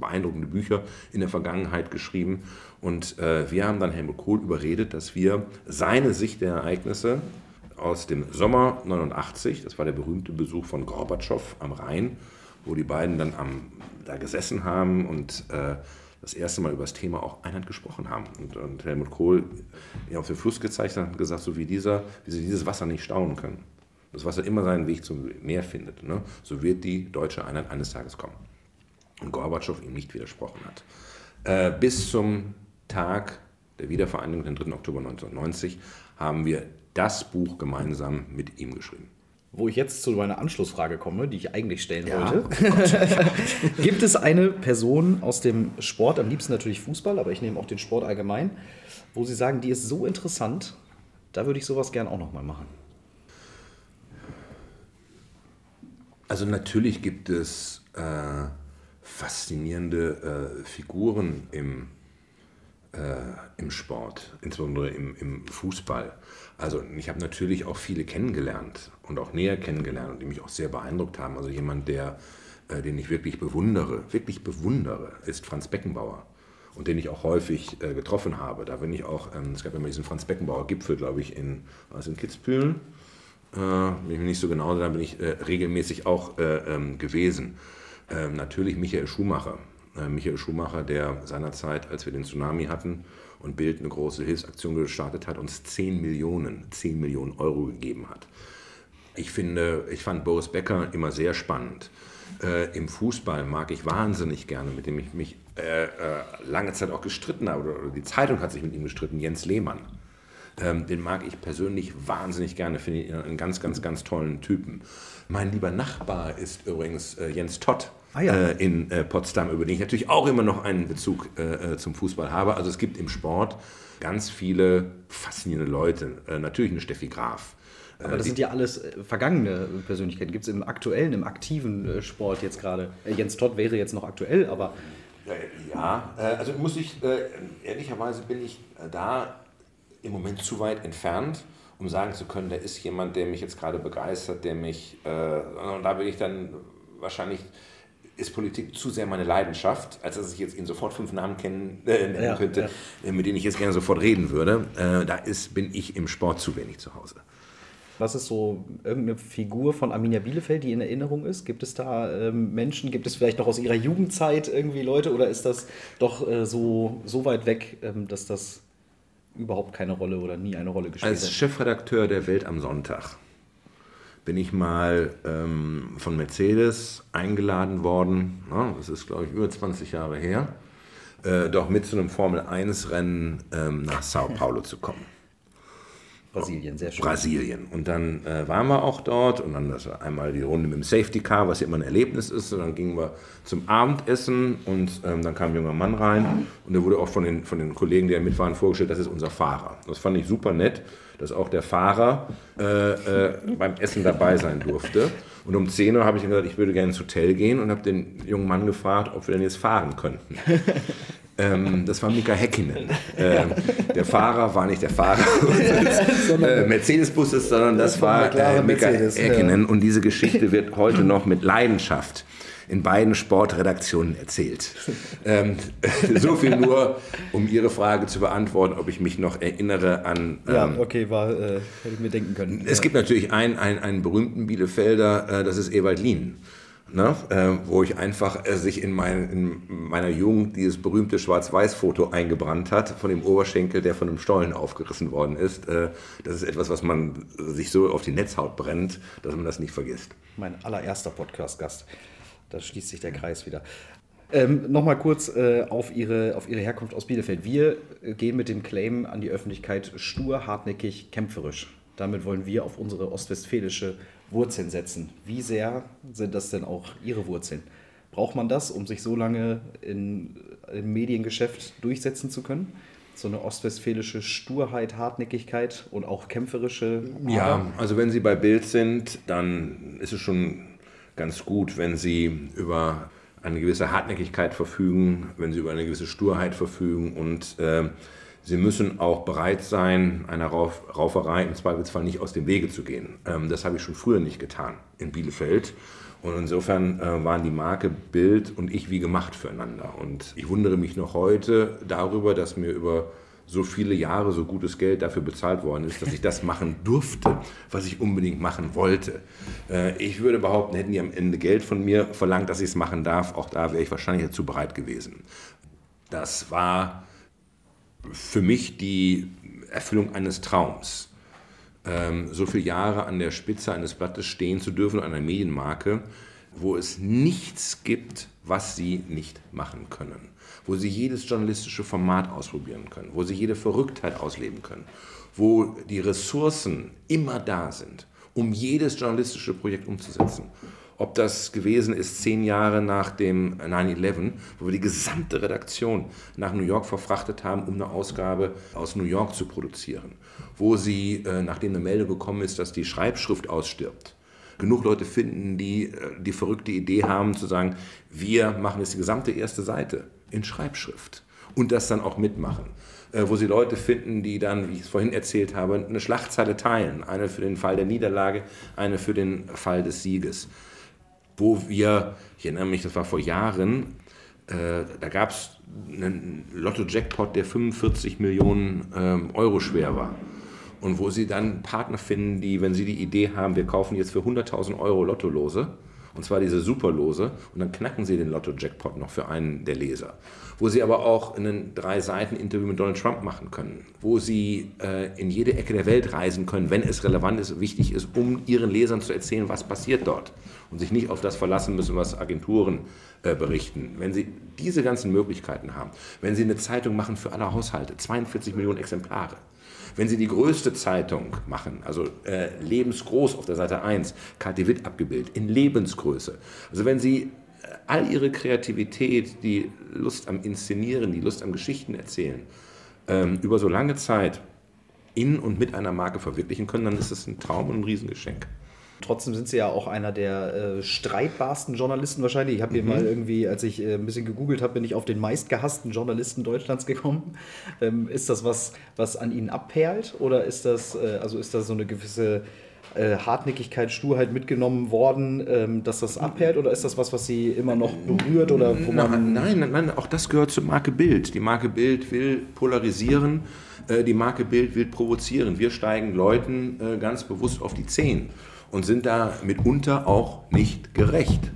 beeindruckende Bücher in der Vergangenheit geschrieben und äh, wir haben dann Helmut Kohl überredet, dass wir seine Sicht der Ereignisse aus dem Sommer 89, das war der berühmte Besuch von Gorbatschow am Rhein, wo die beiden dann am, da gesessen haben und äh, das erste Mal über das Thema auch Einheit gesprochen haben. Und, und Helmut Kohl ja, auf den Fluss gezeigt hat und gesagt, so wie, dieser, wie sie dieses Wasser nicht stauen können. Das Wasser immer seinen Weg zum Meer findet. Ne? So wird die deutsche Einheit eines Tages kommen. Und Gorbatschow ihm nicht widersprochen hat. Äh, bis zum Tag der Wiedervereinigung, den 3. Oktober 1990, haben wir das Buch gemeinsam mit ihm geschrieben. Wo ich jetzt zu meiner Anschlussfrage komme, die ich eigentlich stellen ja, wollte. Oh <laughs> Gibt es eine Person aus dem Sport, am liebsten natürlich Fußball, aber ich nehme auch den Sport allgemein, wo Sie sagen, die ist so interessant, da würde ich sowas gern auch nochmal machen? Also natürlich gibt es äh, faszinierende äh, Figuren im, im Sport, insbesondere im, im Fußball. Also ich habe natürlich auch viele kennengelernt und auch näher kennengelernt und die mich auch sehr beeindruckt haben. Also jemand, der, äh, den ich wirklich bewundere, wirklich bewundere, ist Franz Beckenbauer. und den ich auch häufig äh, getroffen habe. Da bin ich auch, ähm, es gab immer diesen Franz Beckenbauer Gipfel, glaube ich, in, was in Kitzbühel. Äh, bin ich mir nicht so genau, da bin ich äh, regelmäßig auch äh, ähm, gewesen. Ähm, natürlich Michael Schumacher. Äh, Michael Schumacher, der seinerzeit, als wir den Tsunami hatten und Bild eine große Hilfsaktion gestartet hat, uns 10 Millionen, 10 Millionen Euro gegeben hat. Ich finde, ich fand Boris Becker immer sehr spannend. Äh, Im Fußball mag ich wahnsinnig gerne, mit dem ich mich äh, äh, lange Zeit auch gestritten habe, oder, oder, die Zeitung hat sich mit ihm gestritten, Jens Lehmann. Ähm, den mag ich persönlich wahnsinnig gerne, finde ich einen ganz, ganz, ganz tollen Typen. Mein lieber Nachbar ist übrigens äh, Jens Tott. Ah, ja. Äh, in äh, Potsdam, über den ich natürlich auch immer noch einen Bezug zum Fußball habe. Also es gibt im Sport ganz viele faszinierende Leute. natürlich eine Steffi Graf, aber das sind ja alles äh, vergangene Persönlichkeiten. Gibt es im aktuellen, im aktiven äh, Sport jetzt gerade? Äh, Jens Todd wäre jetzt noch aktuell, aber. Ja, also muss ich, ehrlicherweise bin ich da im Moment zu weit entfernt, um sagen zu können, da ist jemand, der mich jetzt gerade begeistert, der mich, und da bin ich dann wahrscheinlich ist Politik zu sehr meine Leidenschaft, als dass ich jetzt ihn sofort fünf Namen kennen, äh, nennen ja, könnte, ja. mit denen ich jetzt gerne sofort reden würde. Äh, da ist, bin ich im Sport zu wenig zu Hause. Was ist so irgendeine Figur von Arminia Bielefeld, die in Erinnerung ist? Gibt es da ähm, Menschen, gibt es vielleicht noch aus ihrer Jugendzeit irgendwie Leute oder ist das doch äh, so, so weit weg, ähm, dass das überhaupt keine Rolle oder nie eine Rolle gespielt hat? Als Chefredakteur der Welt am Sonntag bin ich mal ähm, von Mercedes eingeladen worden, na, das ist glaube ich über 20 Jahre her, äh, doch mit zu einem Formel-1-Rennen ähm, nach Sao Paulo zu kommen. Brasilien, sehr schön. Brasilien. Und dann äh, waren wir auch dort und dann das war einmal die Runde mit dem Safety Car, was ja immer ein Erlebnis ist. Und dann gingen wir zum Abendessen und ähm, dann kam ein junger Mann rein und der wurde auch von den, von den Kollegen, die da mit waren, vorgestellt, das ist unser Fahrer. Das fand ich super nett, dass auch der Fahrer äh, äh, beim Essen dabei sein durfte. Und um 10 Uhr habe ich gesagt, ich würde gerne ins Hotel gehen und habe den jungen Mann gefragt, ob wir denn jetzt fahren könnten. <laughs> Ähm, das war Mika Häkkinen. Ähm, der Fahrer war nicht der Fahrer <laughs> des äh, Mercedes-Busses, sondern das, das war äh, Mika Häkkinen. Ja. Und diese Geschichte wird heute noch mit Leidenschaft in beiden Sportredaktionen erzählt. Ähm, <laughs> so viel nur, um Ihre Frage zu beantworten, ob ich mich noch erinnere an. Ähm, ja, okay, war, äh, hätte ich mir denken können. Es ja. gibt natürlich einen, einen, einen berühmten Bielefelder, äh, das ist Ewald Lien. Ne? Äh, wo ich einfach äh, sich in, mein, in, meiner Jugend dieses berühmte Schwarz-Weiß-Foto eingebrannt hat von dem Oberschenkel, der von einem Stollen aufgerissen worden ist. Äh, das ist etwas, was man sich so auf die Netzhaut brennt, dass man das nicht vergisst. Mein allererster Podcast-Gast. Da schließt sich der Kreis wieder. Ähm, Nochmal kurz äh, auf, ihre, auf Ihre Herkunft aus Bielefeld. Wir äh, gehen mit dem Claim an die Öffentlichkeit stur, hartnäckig, kämpferisch. Damit wollen wir auf unsere ostwestfälische Wurzeln setzen. Wie sehr sind das denn auch Ihre Wurzeln? Braucht man das, um sich so lange in, im Mediengeschäft durchsetzen zu können? So eine ostwestfälische Sturheit, Hartnäckigkeit und auch kämpferische. Ja, also wenn Sie bei Bild sind, dann ist es schon ganz gut, wenn Sie über eine gewisse Hartnäckigkeit verfügen, wenn Sie über eine gewisse Sturheit verfügen und äh, Sie müssen auch bereit sein, einer Rauf Rauferei im Zweifelsfall nicht aus dem Wege zu gehen. Ähm, das habe ich schon früher nicht getan in Bielefeld. Und insofern äh, waren die Marke Bild und ich wie gemacht füreinander. Und ich wundere mich noch heute darüber, dass mir über so viele Jahre so gutes Geld dafür bezahlt worden ist, dass ich das machen durfte, was ich unbedingt machen wollte. Äh, ich würde behaupten, hätten die am Ende Geld von mir verlangt, dass ich es machen darf, auch da wäre ich wahrscheinlich dazu bereit gewesen. Das war für mich die Erfüllung eines Traums. Ähm, so viele Jahre an der Spitze eines Blattes stehen zu dürfen, einer Medienmarke, wo es nichts gibt, was sie nicht machen können. Wo sie jedes journalistische Format ausprobieren können, wo sie jede Verrücktheit ausleben können, wo die Ressourcen immer da sind, um jedes journalistische Projekt umzusetzen ob das gewesen ist zehn Jahre nach dem 9-11, wo wir die gesamte Redaktion nach New York verfrachtet haben, um eine Ausgabe aus New York zu produzieren. Wo sie, äh, nachdem eine Meldung gekommen ist, dass die Schreibschrift ausstirbt, genug Leute finden, die äh, die verrückte Idee haben zu sagen, wir machen jetzt die gesamte erste Seite in Schreibschrift und das dann auch mitmachen. Äh, wo sie Leute finden, die dann, wie ich es vorhin erzählt habe, eine Schlachtzeile teilen. Eine für den Fall der Niederlage, eine für den Fall des Sieges wo wir, ich erinnere mich, das war vor Jahren, Äh, da gab es einen Lotto-Jackpot, der 45 Millionen ähm, Euro schwer war. Und wo sie dann Partner finden, die, wenn sie die Idee haben, wir kaufen jetzt für 100.000 Euro Lottolose, und zwar diese Superlose, und dann knacken sie den Lotto-Jackpot noch für einen der Leser. Wo sie aber auch ein Drei-Seiten-Interview mit Donald Trump machen können. Wo sie äh, in jede Ecke der Welt reisen können, wenn es relevant ist, wichtig ist, um ihren Lesern zu erzählen, was passiert dort. Und sich nicht auf das verlassen müssen, was Agenturen äh, berichten. Wenn sie diese ganzen Möglichkeiten haben, wenn sie eine Zeitung machen für alle Haushalte, 42 Millionen Exemplare, wenn Sie die größte Zeitung machen, also äh, lebensgroß auf der Seite 1, KT Witt abgebildet, in Lebensgröße, also wenn Sie äh, all Ihre Kreativität, die Lust am Inszenieren, die Lust am Geschichten erzählen, ähm, über so lange Zeit in und mit einer Marke verwirklichen können, dann ist es ein Traum und ein Riesengeschenk. Trotzdem sind Sie ja auch einer der äh, streitbarsten Journalisten wahrscheinlich. Ich habe hier mhm. mal irgendwie, als ich äh, ein bisschen gegoogelt habe, bin ich auf den meistgehassten Journalisten Deutschlands gekommen. <laughs> Ähm, ist das was, was an Ihnen abperlt oder ist das, äh, also ist das so eine gewisse äh, Hartnäckigkeit, Sturheit mitgenommen worden, ähm, dass das abhält oder ist das was, was Sie immer noch berührt oder wo man nein, nein, nein, auch das gehört zur Marke Bild. Die Marke Bild will polarisieren, äh, die Marke Bild will provozieren. Wir steigen Leuten äh, ganz bewusst auf die Zehen und sind da mitunter auch nicht gerecht.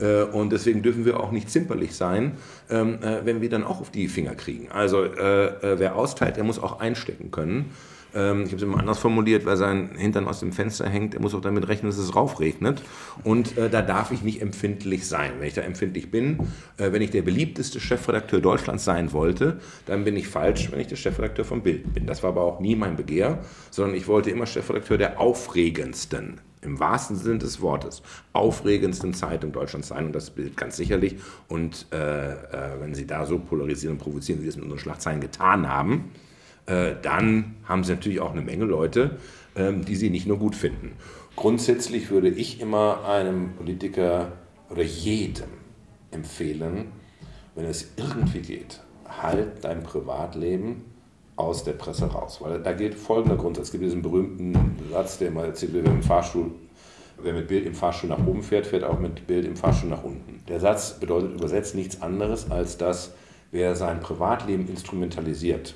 Äh, und deswegen dürfen wir auch nicht zimperlich sein, ähm, äh, wenn wir dann auch auf die Finger kriegen. Also äh, wer austeilt, der muss auch einstecken können. Ähm, ich habe es immer anders formuliert, weil sein Hintern aus dem Fenster hängt, er muss auch damit rechnen, dass es raufregnet. Und da darf ich nicht empfindlich sein. Wenn ich da empfindlich bin, wenn ich der beliebteste Chefredakteur Deutschlands sein wollte, dann bin ich falsch, wenn ich der Chefredakteur von Bild bin. Das war aber auch nie mein Begehr, sondern ich wollte immer Chefredakteur der aufregendsten im wahrsten Sinne des Wortes aufregendsten Zeitung Deutschlands sein und das Bild ganz sicherlich. Und äh, äh, wenn Sie da so polarisieren und provozieren, wie Sie es mit unseren Schlagzeilen getan haben, äh, dann haben Sie natürlich auch eine Menge Leute, ähm, die Sie nicht nur gut finden. Grundsätzlich würde ich immer einem Politiker oder jedem empfehlen, wenn es irgendwie geht, halt dein Privatleben aus der Presse raus. Weil da gilt folgender Grundsatz. Es gibt diesen berühmten Satz, der mal erzählt wird, mit, Fahrstuhl, wer mit Bild im Fahrstuhl nach oben fährt, fährt auch mit Bild im Fahrstuhl nach unten. Der Satz bedeutet übersetzt nichts anderes, als dass wer sein Privatleben instrumentalisiert,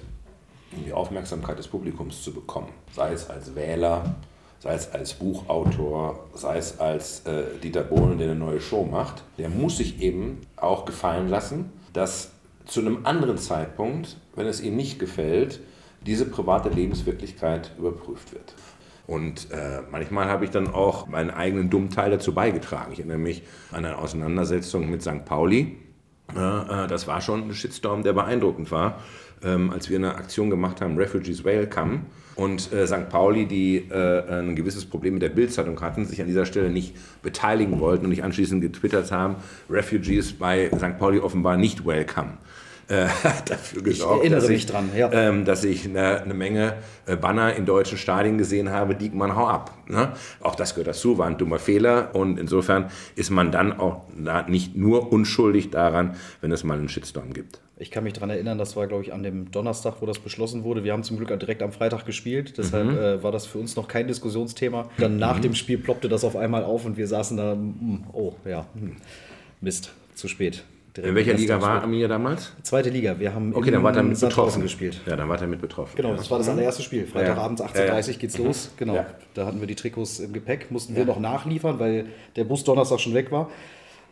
um die Aufmerksamkeit des Publikums zu bekommen, sei es als Wähler, sei es als Buchautor, sei es als äh, Dieter Bohlen, der eine neue Show macht, der muss sich eben auch gefallen lassen, dass zu einem anderen Zeitpunkt, wenn es ihm nicht gefällt, diese private Lebenswirklichkeit überprüft wird. Und äh, manchmal habe ich dann auch meinen eigenen dummen Teil dazu beigetragen. Ich erinnere mich an eine Auseinandersetzung mit St. Pauli. Äh, das war schon ein Shitstorm, der beeindruckend war, ähm, als wir eine Aktion gemacht haben, Refugees Welcome. Und äh, St. Pauli, die äh, ein gewisses Problem mit der Bildzeitung hatten, sich an dieser Stelle nicht beteiligen wollten und nicht anschließend getwittert haben, Refugees bei St. Pauli offenbar nicht welcome äh, <laughs> dafür gesorgt, dass ich, dran, ja. ähm, dass ich eine, eine, Menge äh, Banner in deutschen Stadien gesehen habe, Diekmann, hau ab. Ne? Auch das gehört dazu, war ein dummer Fehler und insofern ist man dann auch nicht nur unschuldig daran, wenn es mal einen Shitstorm gibt. Ich kann mich daran erinnern, das war, glaube ich, an dem Donnerstag, wo das beschlossen wurde. Wir haben zum Glück direkt am Freitag gespielt, deshalb mhm. äh, war das für uns noch kein Diskussionsthema. Dann nach mhm. dem Spiel ploppte das auf einmal auf und wir saßen da, hm, oh ja, hm, Mist, zu spät. In welcher Liga war Arminia damals? Zweite Liga. Wir haben okay, dann war er mit betroffen gespielt. Ja, dann war er mit betroffen. Genau, das war das allererste Spiel. Freitagabends 18.30 Uhr geht's mhm. los. Genau. Ja. Da hatten wir die Trikots im Gepäck, mussten wir noch nachliefern, weil der Bus Donnerstag schon weg war.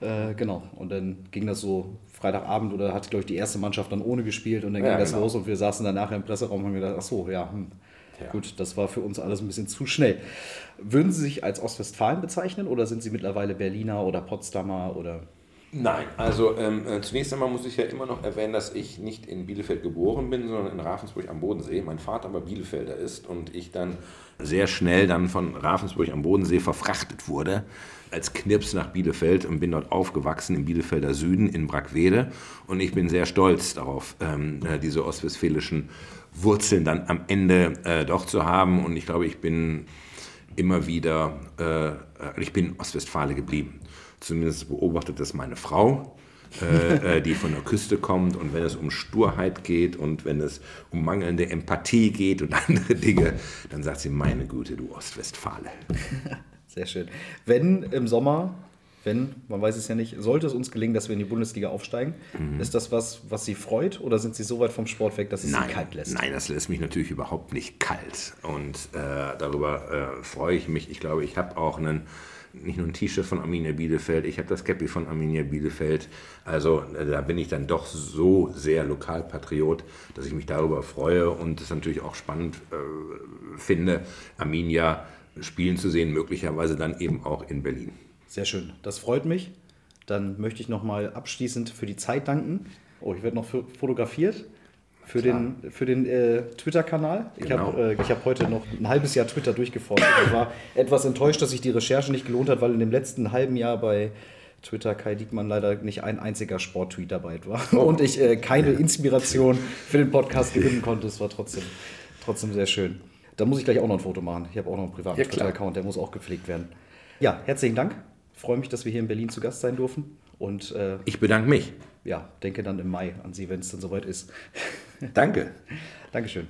Äh, genau. Und dann ging das so Freitagabend oder hat, glaube ich, die erste Mannschaft dann ohne gespielt und dann ging das genau. los und wir saßen dann nachher im Presseraum und haben gedacht, ach so, ja, hm. Ja. Gut, das war für uns alles ein bisschen zu schnell. Würden Sie sich als Ostwestfalen bezeichnen oder sind Sie mittlerweile Berliner oder Potsdamer oder? Nein, also ähm, äh, zunächst einmal muss ich ja immer noch erwähnen, dass ich nicht in Bielefeld geboren bin, sondern in Ravensburg am Bodensee. Mein Vater aber Bielefelder ist und ich dann sehr schnell dann von Ravensburg am Bodensee verfrachtet wurde als Knips nach Bielefeld und bin dort aufgewachsen im Bielefelder Süden in Brackwede. Und ich bin sehr stolz darauf, ähm, äh, diese ostwestfälischen Wurzeln dann am Ende äh, doch zu haben. Und ich glaube, ich bin immer wieder, äh, äh ich bin Ostwestfale geblieben zumindest beobachtet das meine Frau, äh, äh, die von der Küste kommt. Und wenn es um Sturheit geht und wenn es um mangelnde Empathie geht und <laughs> andere Dinge, dann sagt sie, meine Güte, du Ostwestfale. <laughs> Sehr schön. Wenn im Sommer wenn, man weiß es ja nicht, sollte es uns gelingen, dass wir in die Bundesliga aufsteigen, mhm. ist das was, was Sie freut oder sind Sie so weit vom Sport weg, dass es nein, Sie kalt lässt? Nein, das lässt mich natürlich überhaupt nicht kalt und äh, darüber äh, freue ich mich. Ich glaube, ich habe auch einen nicht nur ein T-Shirt von Arminia Bielefeld, ich habe das Cappy von Arminia Bielefeld. Also äh, da bin ich dann doch so sehr Lokalpatriot, dass ich mich darüber freue und es natürlich auch spannend äh, finde, Arminia spielen zu sehen, möglicherweise dann eben auch in Berlin. Sehr schön, das freut mich. Dann möchte ich nochmal abschließend für die Zeit danken. Oh, ich werde noch fotografiert für Klar. den, für den äh, Twitter-Kanal. Ich genau. habe äh, hab heute noch ein halbes Jahr Twitter durchgeforscht. Ich war etwas enttäuscht, dass sich die Recherche nicht gelohnt hat, weil in dem letzten halben Jahr bei Twitter Kai Diekmann leider nicht ein einziger Sporttweet dabei war oh. und ich äh, keine Inspiration für den Podcast gewinnen konnte. Es war trotzdem, trotzdem sehr schön. Da muss ich gleich auch noch ein Foto machen. Ich habe auch noch einen privaten ja, Twitter-Account, der muss auch gepflegt werden. Ja, herzlichen Dank. Ich freue mich, dass wir hier in Berlin zu Gast sein dürfen. Und, äh, ich bedanke mich. Ja, denke dann im Mai an Sie, wenn es dann soweit ist. Danke. <laughs> Dankeschön.